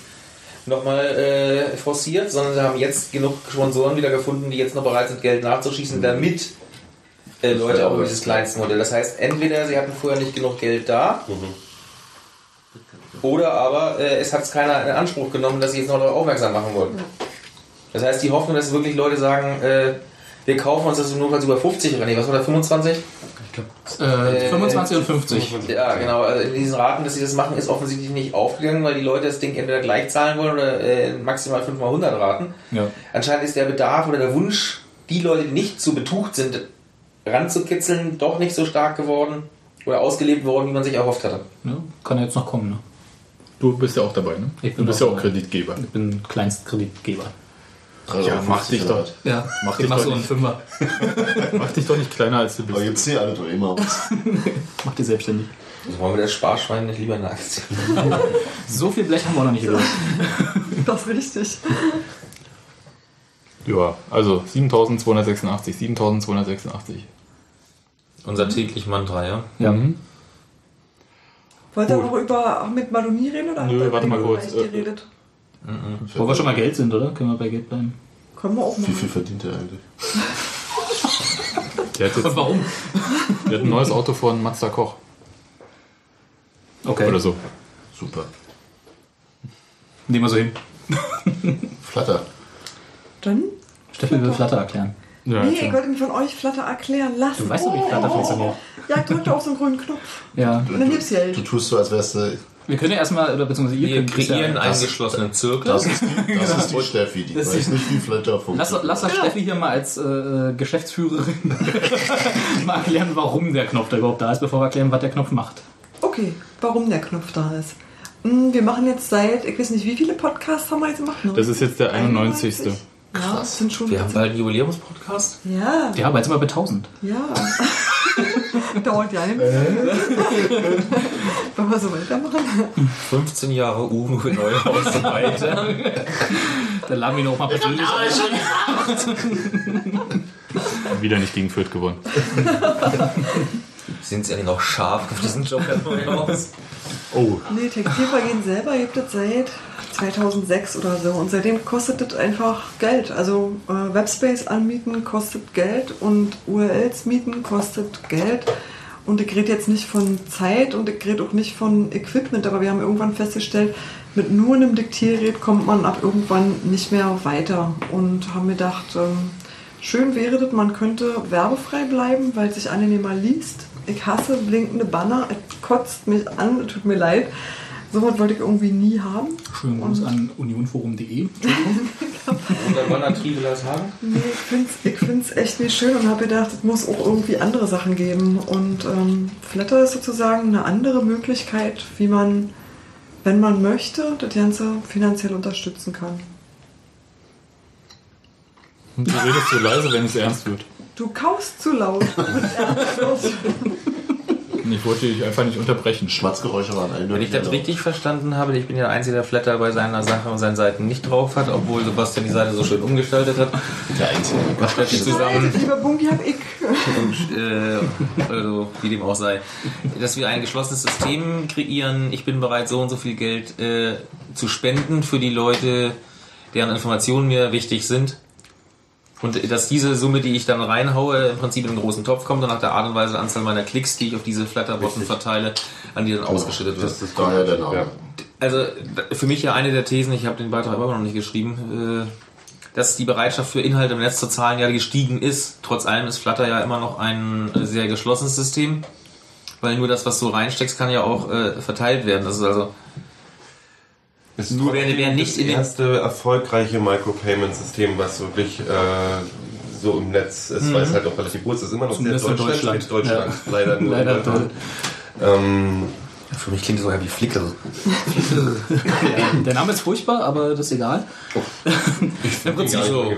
nochmal äh, forciert, sondern sie haben jetzt genug Sponsoren wieder gefunden, die jetzt noch bereit sind, Geld nachzuschießen, damit äh, Leute auch über dieses Kleinstmodell. Das heißt, entweder sie hatten vorher nicht genug Geld da, oder aber äh, es hat keiner in Anspruch genommen, dass sie jetzt noch darauf aufmerksam machen wollten. Das heißt, die Hoffnung, dass wirklich Leute sagen, äh, wir kaufen uns das notfalls über 50 oder nee, was war da, 25? Äh, 25 und 50. Ja, genau. Also in diesen Raten, dass sie das machen, ist offensichtlich nicht aufgegangen, weil die Leute das Ding entweder gleich zahlen wollen oder äh, maximal 5 mal 100 Raten. Ja. Anscheinend ist der Bedarf oder der Wunsch, die Leute, die nicht zu betucht sind, ranzukitzeln, doch nicht so stark geworden oder ausgelebt worden, wie man sich erhofft hatte. ja. Kann ja jetzt noch kommen, ne? Du bist ja auch dabei, ne? Ich du bin bist ja auch auch dabei. Kreditgeber. Ich bin Kleinstkreditgeber. Ja, mach dich doch. Ja, Mach ich dich mach doch so einen nicht. Fünfer. [laughs] Mach dich doch nicht kleiner als du bist. Aber jetzt sehen alle doch immer aus. [laughs] Mach dir selbstständig. Also wollen wir das Sparschwein nicht lieber eine Aktie? [laughs] So viel Blech haben wir noch nicht gehört. Das ist richtig. Ja, also 7286, 7286. Unser täglich Mantra, ja? Ja. Mhm. Wollt ihr Gut. noch über Ahmed Maloni reden oder Nö, warte mal kurz, äh, geredet? Wo wir schon mal Geld sind, oder? Können wir bei Geld bleiben? Können wir auch Wie machen. viel verdient er eigentlich? [laughs] Der hat, jetzt, Und warum? der hat ein neues Auto von Mazda Koch. Okay. Oder so. Super. Nehmen wir so hin. Flatter. Dann Steffi will Flatter erklären. Ja, Nee, klar. ich wollte mir von euch Flutter erklären lassen. Du weißt doch, wie Flutter funktioniert. Ja, drückt auf so einen grünen Knopf. Ja. Und dann gibt's Geld. Du tust so, als wärst du. Wir können ja erstmal, oder beziehungsweise ihr Wir könnt kreieren ja, einen geschlossenen Zirkel. Das ist die, das ist die Steffi, die Das weiß ist- nicht, wie Flatter Lass, funktioniert. lass das Steffi hier mal als äh, Geschäftsführerin [laughs] mal erklären, warum der Knopf da überhaupt da ist, bevor wir erklären, was der Knopf macht. Okay, warum der Knopf da ist. Hm, Wir machen jetzt seit, ich weiß nicht, wie viele Podcasts haben wir jetzt gemacht? Das ist jetzt der 91. Ja, das sind schon. Wir haben bald einen Jubiläumspodcast. Ja, Ja, aber jetzt sind wir bei 1000. ja. Dauert ja nicht. [laughs] Wollen wir so weitermachen? 15 Jahre Uwe Neuhaus weiter. Da laden wir ihn auch mal persönlich Wieder nicht gegen Fürth gewonnen. Sind Sie eigentlich noch scharf auf diesen Job, Herr Neuhaus? Oh, Nee, Textilvergehen selber gibt es seit 2006 oder so. Und seitdem kostet das einfach Geld. Also äh, Webspace anmieten kostet Geld und URLs mieten kostet Geld. Und ich rede jetzt nicht von Zeit und ich rede auch nicht von Equipment, aber wir haben irgendwann festgestellt, mit nur einem Diktiergerät kommt man ab irgendwann nicht mehr weiter. Und haben gedacht, ähm, schön wäre das, man könnte werbefrei bleiben, weil es sich angenehmer liest. Ich hasse blinkende Banner, es kotzt mich an, tut mir leid. Sowas wollte ich irgendwie nie haben. Schönen Gruß an unionforum.de. Oder Wanner Triebelas Hagen? Nee, ich finde es echt nicht schön und habe gedacht, es muss auch irgendwie andere Sachen geben. Und ähm, Flatter ist sozusagen eine andere Möglichkeit, wie man, wenn man möchte, das Ganze finanziell unterstützen kann. du redest so leise, wenn es ernst wird. Du kaust zu laut. [laughs] Ich wollte dich einfach nicht unterbrechen. Schmatzgeräusche waren Wenn eindeutig. ich das richtig verstanden habe, ich bin ja der Einzige, der Flatter bei seiner Sache und seinen Seiten nicht drauf hat, obwohl Sebastian die Seite so schön umgestaltet hat. der Einzige. Was stellt sich zusammen? Lieber Bunky hab ich. Und, äh, also, wie dem auch sei. Dass wir ein geschlossenes System kreieren. Ich bin bereit, so und so viel Geld äh, zu spenden für die Leute, deren Informationen mir wichtig sind. Und dass diese Summe, die ich dann reinhaue, im Prinzip in einen großen Topf kommt und nach der Art und Weise der Anzahl meiner Klicks, die ich auf diese Flatterbotten verteile, an die dann ausgeschüttet wird. Das ist daher der Name. Ja. Also für mich ja eine der Thesen, ich habe den Beitrag immer noch nicht geschrieben, äh, dass die Bereitschaft für Inhalte im Netz zu zahlen ja gestiegen ist. Trotz allem ist Flutter ja immer noch ein äh, sehr geschlossenes System, weil nur das, was du reinsteckst, kann ja auch äh, verteilt werden. Das ist also Ist Nur trotzdem wer nicht das erste erfolgreiche Micropayment-System, was wirklich äh, so im Netz ist, weil es halt auch relativ groß ist. Immer noch Zumindest sehr Deutschland. Deutschland. Deutschland. Leider [laughs] nur. Leider in Deutschland. Ähm, für mich klingt das so wie Flickr. [laughs] Der Name ist furchtbar, aber das ist egal. [laughs] Im Prinzip so.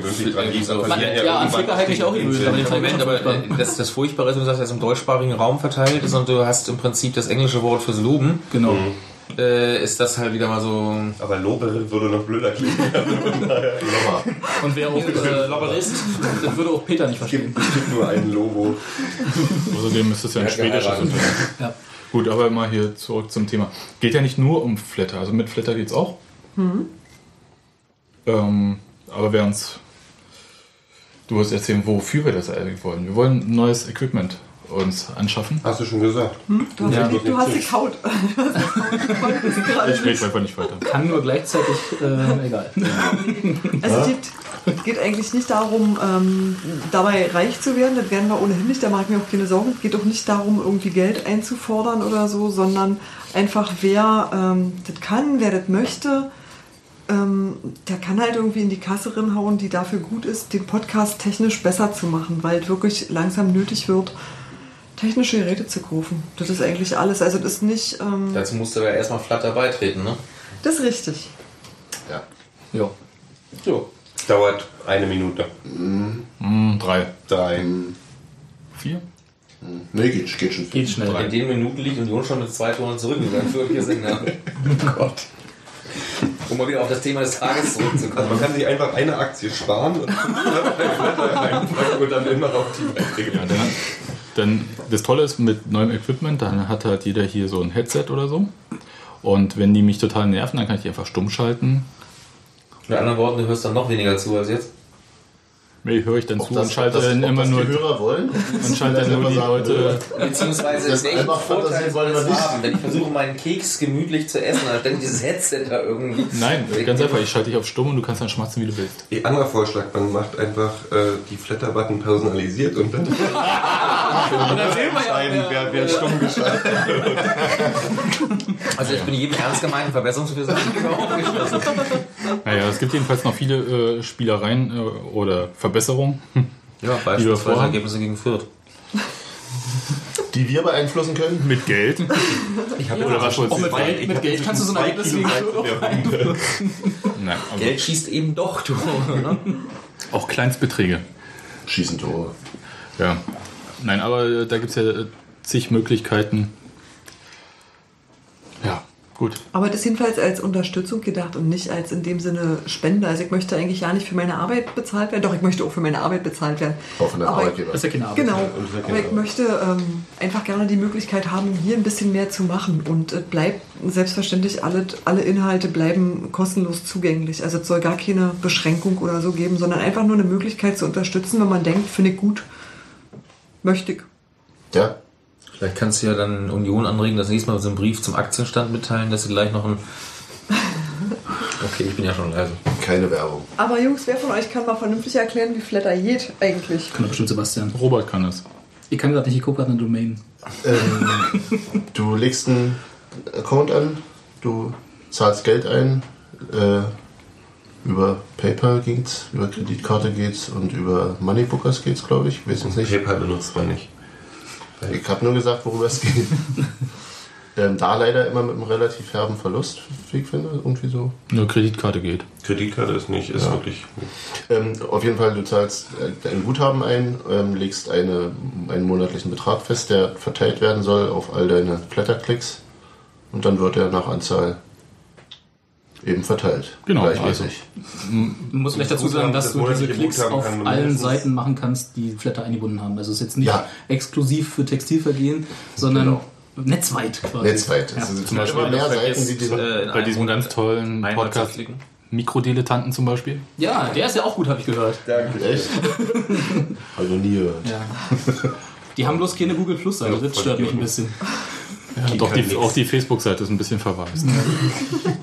Man- ja, an Flickr hätte ich auch gewöhnt, aber Moment, aber äh, das, das Furchtbare ist, du sagst, dass im deutschsprachigen Raum verteilt ist und du hast im Prinzip das englische Wort fürs Loben. Genau. Äh, ist das halt wieder mal so. aber Lobere würde noch blöder klingen. [laughs] Und wer auch, äh, Lobberist. das würde auch Peter nicht verstehen. Es gibt nur ein Logo. Außerdem ist es ja ein Ja, schwedisches. Unternehmen. Ja. Gut, aber mal hier zurück zum Thema. Geht ja nicht nur um Flatter, also mit Flatter geht's auch. Ähm, aber wer uns. Du wirst erzählen, wofür wir das eigentlich wollen. Wir wollen neues Equipment uns anschaffen. Hast du schon gesagt. Du hast, Ja, die, du hast gekaut. [laughs] Ich rede einfach nicht weiter. Kann nur gleichzeitig, äh, egal. [laughs] Also es geht, geht eigentlich nicht darum, ähm, dabei reich zu werden, das werden wir ohnehin nicht, da mache ich mir auch keine Sorgen. Es geht auch nicht darum, irgendwie Geld einzufordern oder so, sondern einfach wer ähm, das kann, wer das möchte, ähm, der kann halt irgendwie in die Kasse hauen, die dafür gut ist, den Podcast technisch besser zu machen, weil es wirklich langsam nötig wird, technische Geräte zu kaufen. Das ist eigentlich alles. Also das ist nicht... Ähm, Dazu musst du aber erstmal Flutter beitreten, ne? das ist richtig. Ja. Jo. So. Dauert eine Minute. Hm, drei. Drei. Vier? Nee, geht, geht schon. Geht schnell. In den Minuten liegt Union schon mit zwei Toren zurückgegangen für wir sind. Ja. [laughs] Gott. Um mal wieder auf das Thema des Tages Also zurückzukommen. man kann sich einfach eine Aktie sparen und und dann immer auf die Beiträge. Ja, dann, das Tolle ist mit neuem Equipment, dann hat halt jeder hier so ein Headset oder so. Und wenn die mich total nerven, dann kann ich die einfach stumm schalten. Mit anderen Worten, du hörst dann noch weniger zu als jetzt. Nee, höre ich dann Ob zu das- und schalte das- dann immer das die nur Hörer wollen? und schalte dann nur die Leute. Beziehungsweise Das welchen Vorteil wollen wir nicht. haben, wenn ich versuche, meinen Keks gemütlich zu essen, dann ständig dieses Headset da irgendwie. Nein, ganz einfach, ich schalte dich auf stumm und du kannst dann schmatzen, wie du willst. Ihr anderer Vorschlag, man macht einfach äh, die Flatter-Button personalisiert und dann [laughs] Und dann sehen wir ja, entscheiden, wer, wer stumm geschaltet wird. [laughs] Also ich bin jedem ernst gemeinten Verbesserungsversuch aufgeschlossen. Naja, es gibt jedenfalls noch viele äh, Spielereien äh, oder Verbesserungen. [laughs] Ja, wir beispielsweise. Ergebnisse gegen Fürth. Die wir beeinflussen können? Mit Geld. Ich habe Oder was Auch mit Geld, mit Geld kannst du so ein Ergebnis gegen Fürth auch beeinflussen. Nein, also Geld schießt eben doch, du. Ne? auch Kleinstbeträge. Schießen Tore. Ja. Nein, aber äh, da gibt es ja äh, zig Möglichkeiten. Gut. Aber das ist jedenfalls als Unterstützung gedacht und nicht als in dem Sinne Spende. Also ich möchte eigentlich ja nicht für meine Arbeit bezahlt werden. Doch, ich möchte auch für meine Arbeit bezahlt werden. Auch von der Aber- Arbeitgeber. Das ist ja keine Arbeit. Genau. Ja Aber ich möchte ähm, einfach gerne die Möglichkeit haben, hier ein bisschen mehr zu machen. Und es bleibt selbstverständlich, alle, alle Inhalte bleiben kostenlos zugänglich. Also es soll gar keine Beschränkung oder so geben, sondern einfach nur eine Möglichkeit zu unterstützen, wenn man denkt, finde ich gut, möchte ich. Ja, Vielleicht kannst du ja dann Union anregen, das nächste Mal so einen Brief zum Aktienstand mitteilen, dass sie gleich noch ein. [laughs] Okay, ich bin ja schon leise. keine Werbung. Aber Jungs, wer von euch kann mal vernünftig erklären, wie Flatter geht eigentlich? Kann doch bestimmt Sebastian. Robert kann es. Ich kann gerade nicht, ich gucke gerade eine Domain. Ähm, du legst einen Account an, du zahlst Geld ein, äh, über PayPal geht's, über Kreditkarte geht's und über Moneybookers geht's, glaube ich. Weiß jetzt nicht. PayPal benutzt man nicht. Ich habe nur gesagt, worüber es geht. [laughs] ähm, da leider immer mit einem relativ herben Verlust, wie ich finde, irgendwie so. Nur Kreditkarte geht. Kreditkarte ist nicht, ist wirklich. Ähm, auf jeden Fall, du zahlst äh, ein Guthaben ein, ähm, legst eine, einen monatlichen Betrag fest, der verteilt werden soll auf all deine Flatterklicks und dann wird er nach Anzahl eben verteilt. Genau, Gleichmäßig. Man muss vielleicht dazu sagen, dass Das du diese Klicks auf kann allen Seiten machen kannst, die Flatter eingebunden haben. Also es ist jetzt nicht Ja. exklusiv für Textilvergehen, sondern Genau. netzweit quasi. Netzweit. Ja. Sind Zum Beispiel mehr Seiten, die vergisst, diese. äh, Bei diesem ganz tollen Podcast klicken. Mikrodilettanten zum Beispiel. Ja, der ist ja auch gut, habe ich gehört. Echt? [laughs] Habe ich noch nie gehört. Ja. Die haben bloß keine Google Plus Seite, das stört mich ein bisschen. Ja, doch, die, auch die Facebook-Seite ist ein bisschen verwaist.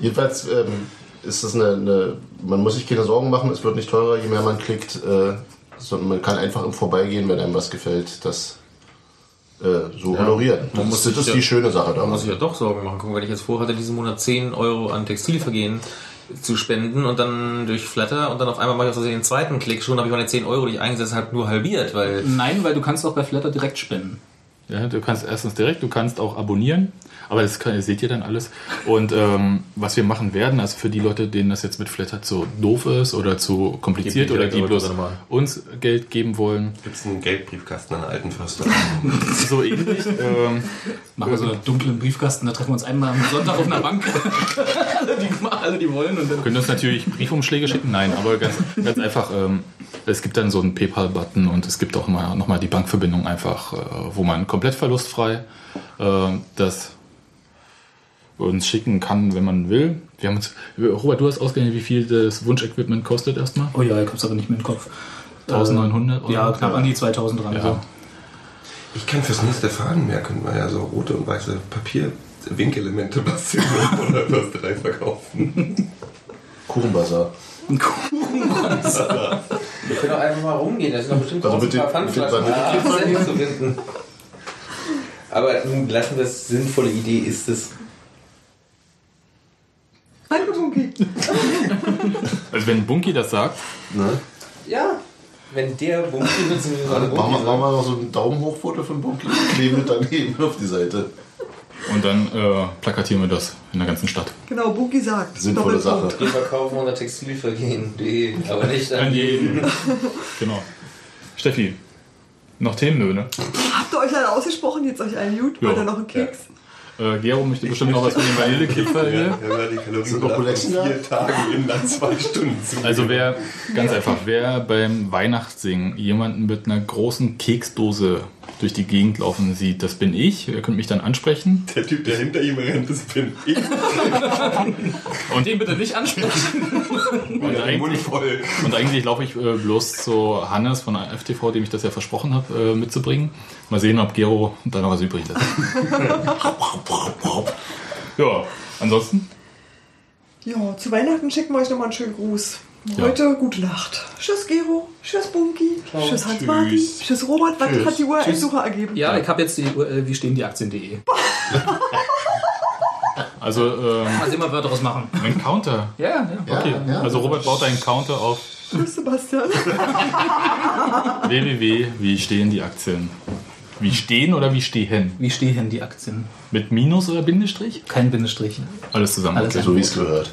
Jedenfalls ähm, ist das eine, eine. Man muss sich keine Sorgen machen, es wird nicht teurer, je mehr man klickt, äh, sondern man kann einfach im Vorbeigehen, wenn einem was gefällt, das äh, so honorieren. Man muss das sich ist ja- die schöne Sache Da muss ich daran. ja doch Sorgen machen. Guck, wenn ich jetzt vorhatte, diesen Monat 10 Euro an Textilvergehen zu spenden und dann durch Flatter und dann auf einmal mache ich aus den zweiten Klick schon, habe ich meine 10 Euro, die ich eingesetzt habe, nur halbiert, weil Nein, weil du kannst auch bei Flatter direkt spenden. Ja, du kannst erstens direkt, du kannst auch abonnieren, aber das kann, seht ihr dann alles. Und ähm, was wir machen werden, also für die Leute, denen das jetzt mit Flatter zu doof ist oder zu kompliziert oder die bloß uns Geld geben wollen, Gibt es einen Geldbriefkasten an der alten Förster? [laughs] so ähnlich. ähm, Machen wir so einen dunklen Briefkasten, da treffen wir uns einmal am Sonntag auf einer Bank. alle, [laughs] die, alle, die wollen. Und dann können uns natürlich Briefumschläge schicken, nein, aber ganz, ganz einfach, ähm, es gibt dann so einen PayPal-Button und es gibt auch immer nochmal die Bankverbindung einfach, äh, wo man komplett verlustfrei äh, das uns schicken kann, wenn man will. Wir haben uns, Robert, du hast ausgerechnet, wie viel das Wunschequipment kostet erstmal? Oh ja, ich hab's aber nicht mehr im Kopf. 1900 Euro? Ja, knapp an die 2000 dran. Ja. So. Ich kann fürs nächste Fahren mehr, können wir ja so rote und weiße Papier-Winkelemente [laughs] basteln oder das drei verkaufen. Kuchenbazar. [laughs] wir können auch einfach mal rumgehen. Da sind doch bestimmt Also mit ein paar den- mit Pfandflaschen den ah, zu finden. Aber nun lassen wir es, sinnvolle Idee ist es. Danke, Bunky. Also wenn Bunky das sagt, Ne? Ja, wenn der Bunky bzw. Machen wir, machen Bunky wir noch so ein Daumen hoch Foto von Bunky und kleben daneben auf die Seite. Und dann äh, plakatieren wir das in der ganzen Stadt. Genau, Bunky sagt. Sinnvolle. Sache. Wir verkaufen unter Textilvergehen.de, aber nicht An an jeden. [laughs] genau. Steffi, noch Themen, nö, ne? Habt ihr euch alle ausgesprochen? Jetzt euch? Ja. Wollt ihr noch einen Keks? Äh, Gero möchte bestimmt noch was von dem Vanillekipferl hier. Ja, die Kalorien vier Tagen in dann zwei Stunden zu. Also wer, ganz einfach, wer beim Weihnachtssingen jemanden mit einer großen Keksdose durch die Gegend laufen sieht, das bin ich. Ihr könnt mich dann ansprechen. Der Typ, der hinter ihm rennt, das bin ich. [laughs] Und den bitte nicht ansprechen. [laughs] Und eigentlich, und eigentlich laufe ich äh, bloß zu Hannes von der FTV, dem ich das ja versprochen habe, äh, mitzubringen. Mal sehen, ob Gero da noch was übrig lässt. [laughs] ja, ansonsten? Ja, zu Weihnachten schicken wir euch nochmal einen schönen Gruß. Ja. Heute gute Nacht. Tschüss Gero, tschüss Bunky, tschüss Hans-Martin, tschüss Robert. Was Tschüss. hat die. URL-Suche ergeben? Ja, ich habe jetzt die, äh, wie stehen die Aktien.de. [laughs] Also, ähm, sehen, was wir daraus machen. ein Counter. Ja, ja. Okay, also Robert baut einen Counter auf Tschüss Sebastian. [laughs] www. Wie stehen die Aktien? Wie stehen oder wie stehen? Wie stehen die Aktien? Mit Minus oder Bindestrich? Kein Bindestrich. Alles zusammen. Alles okay. So wie es gehört.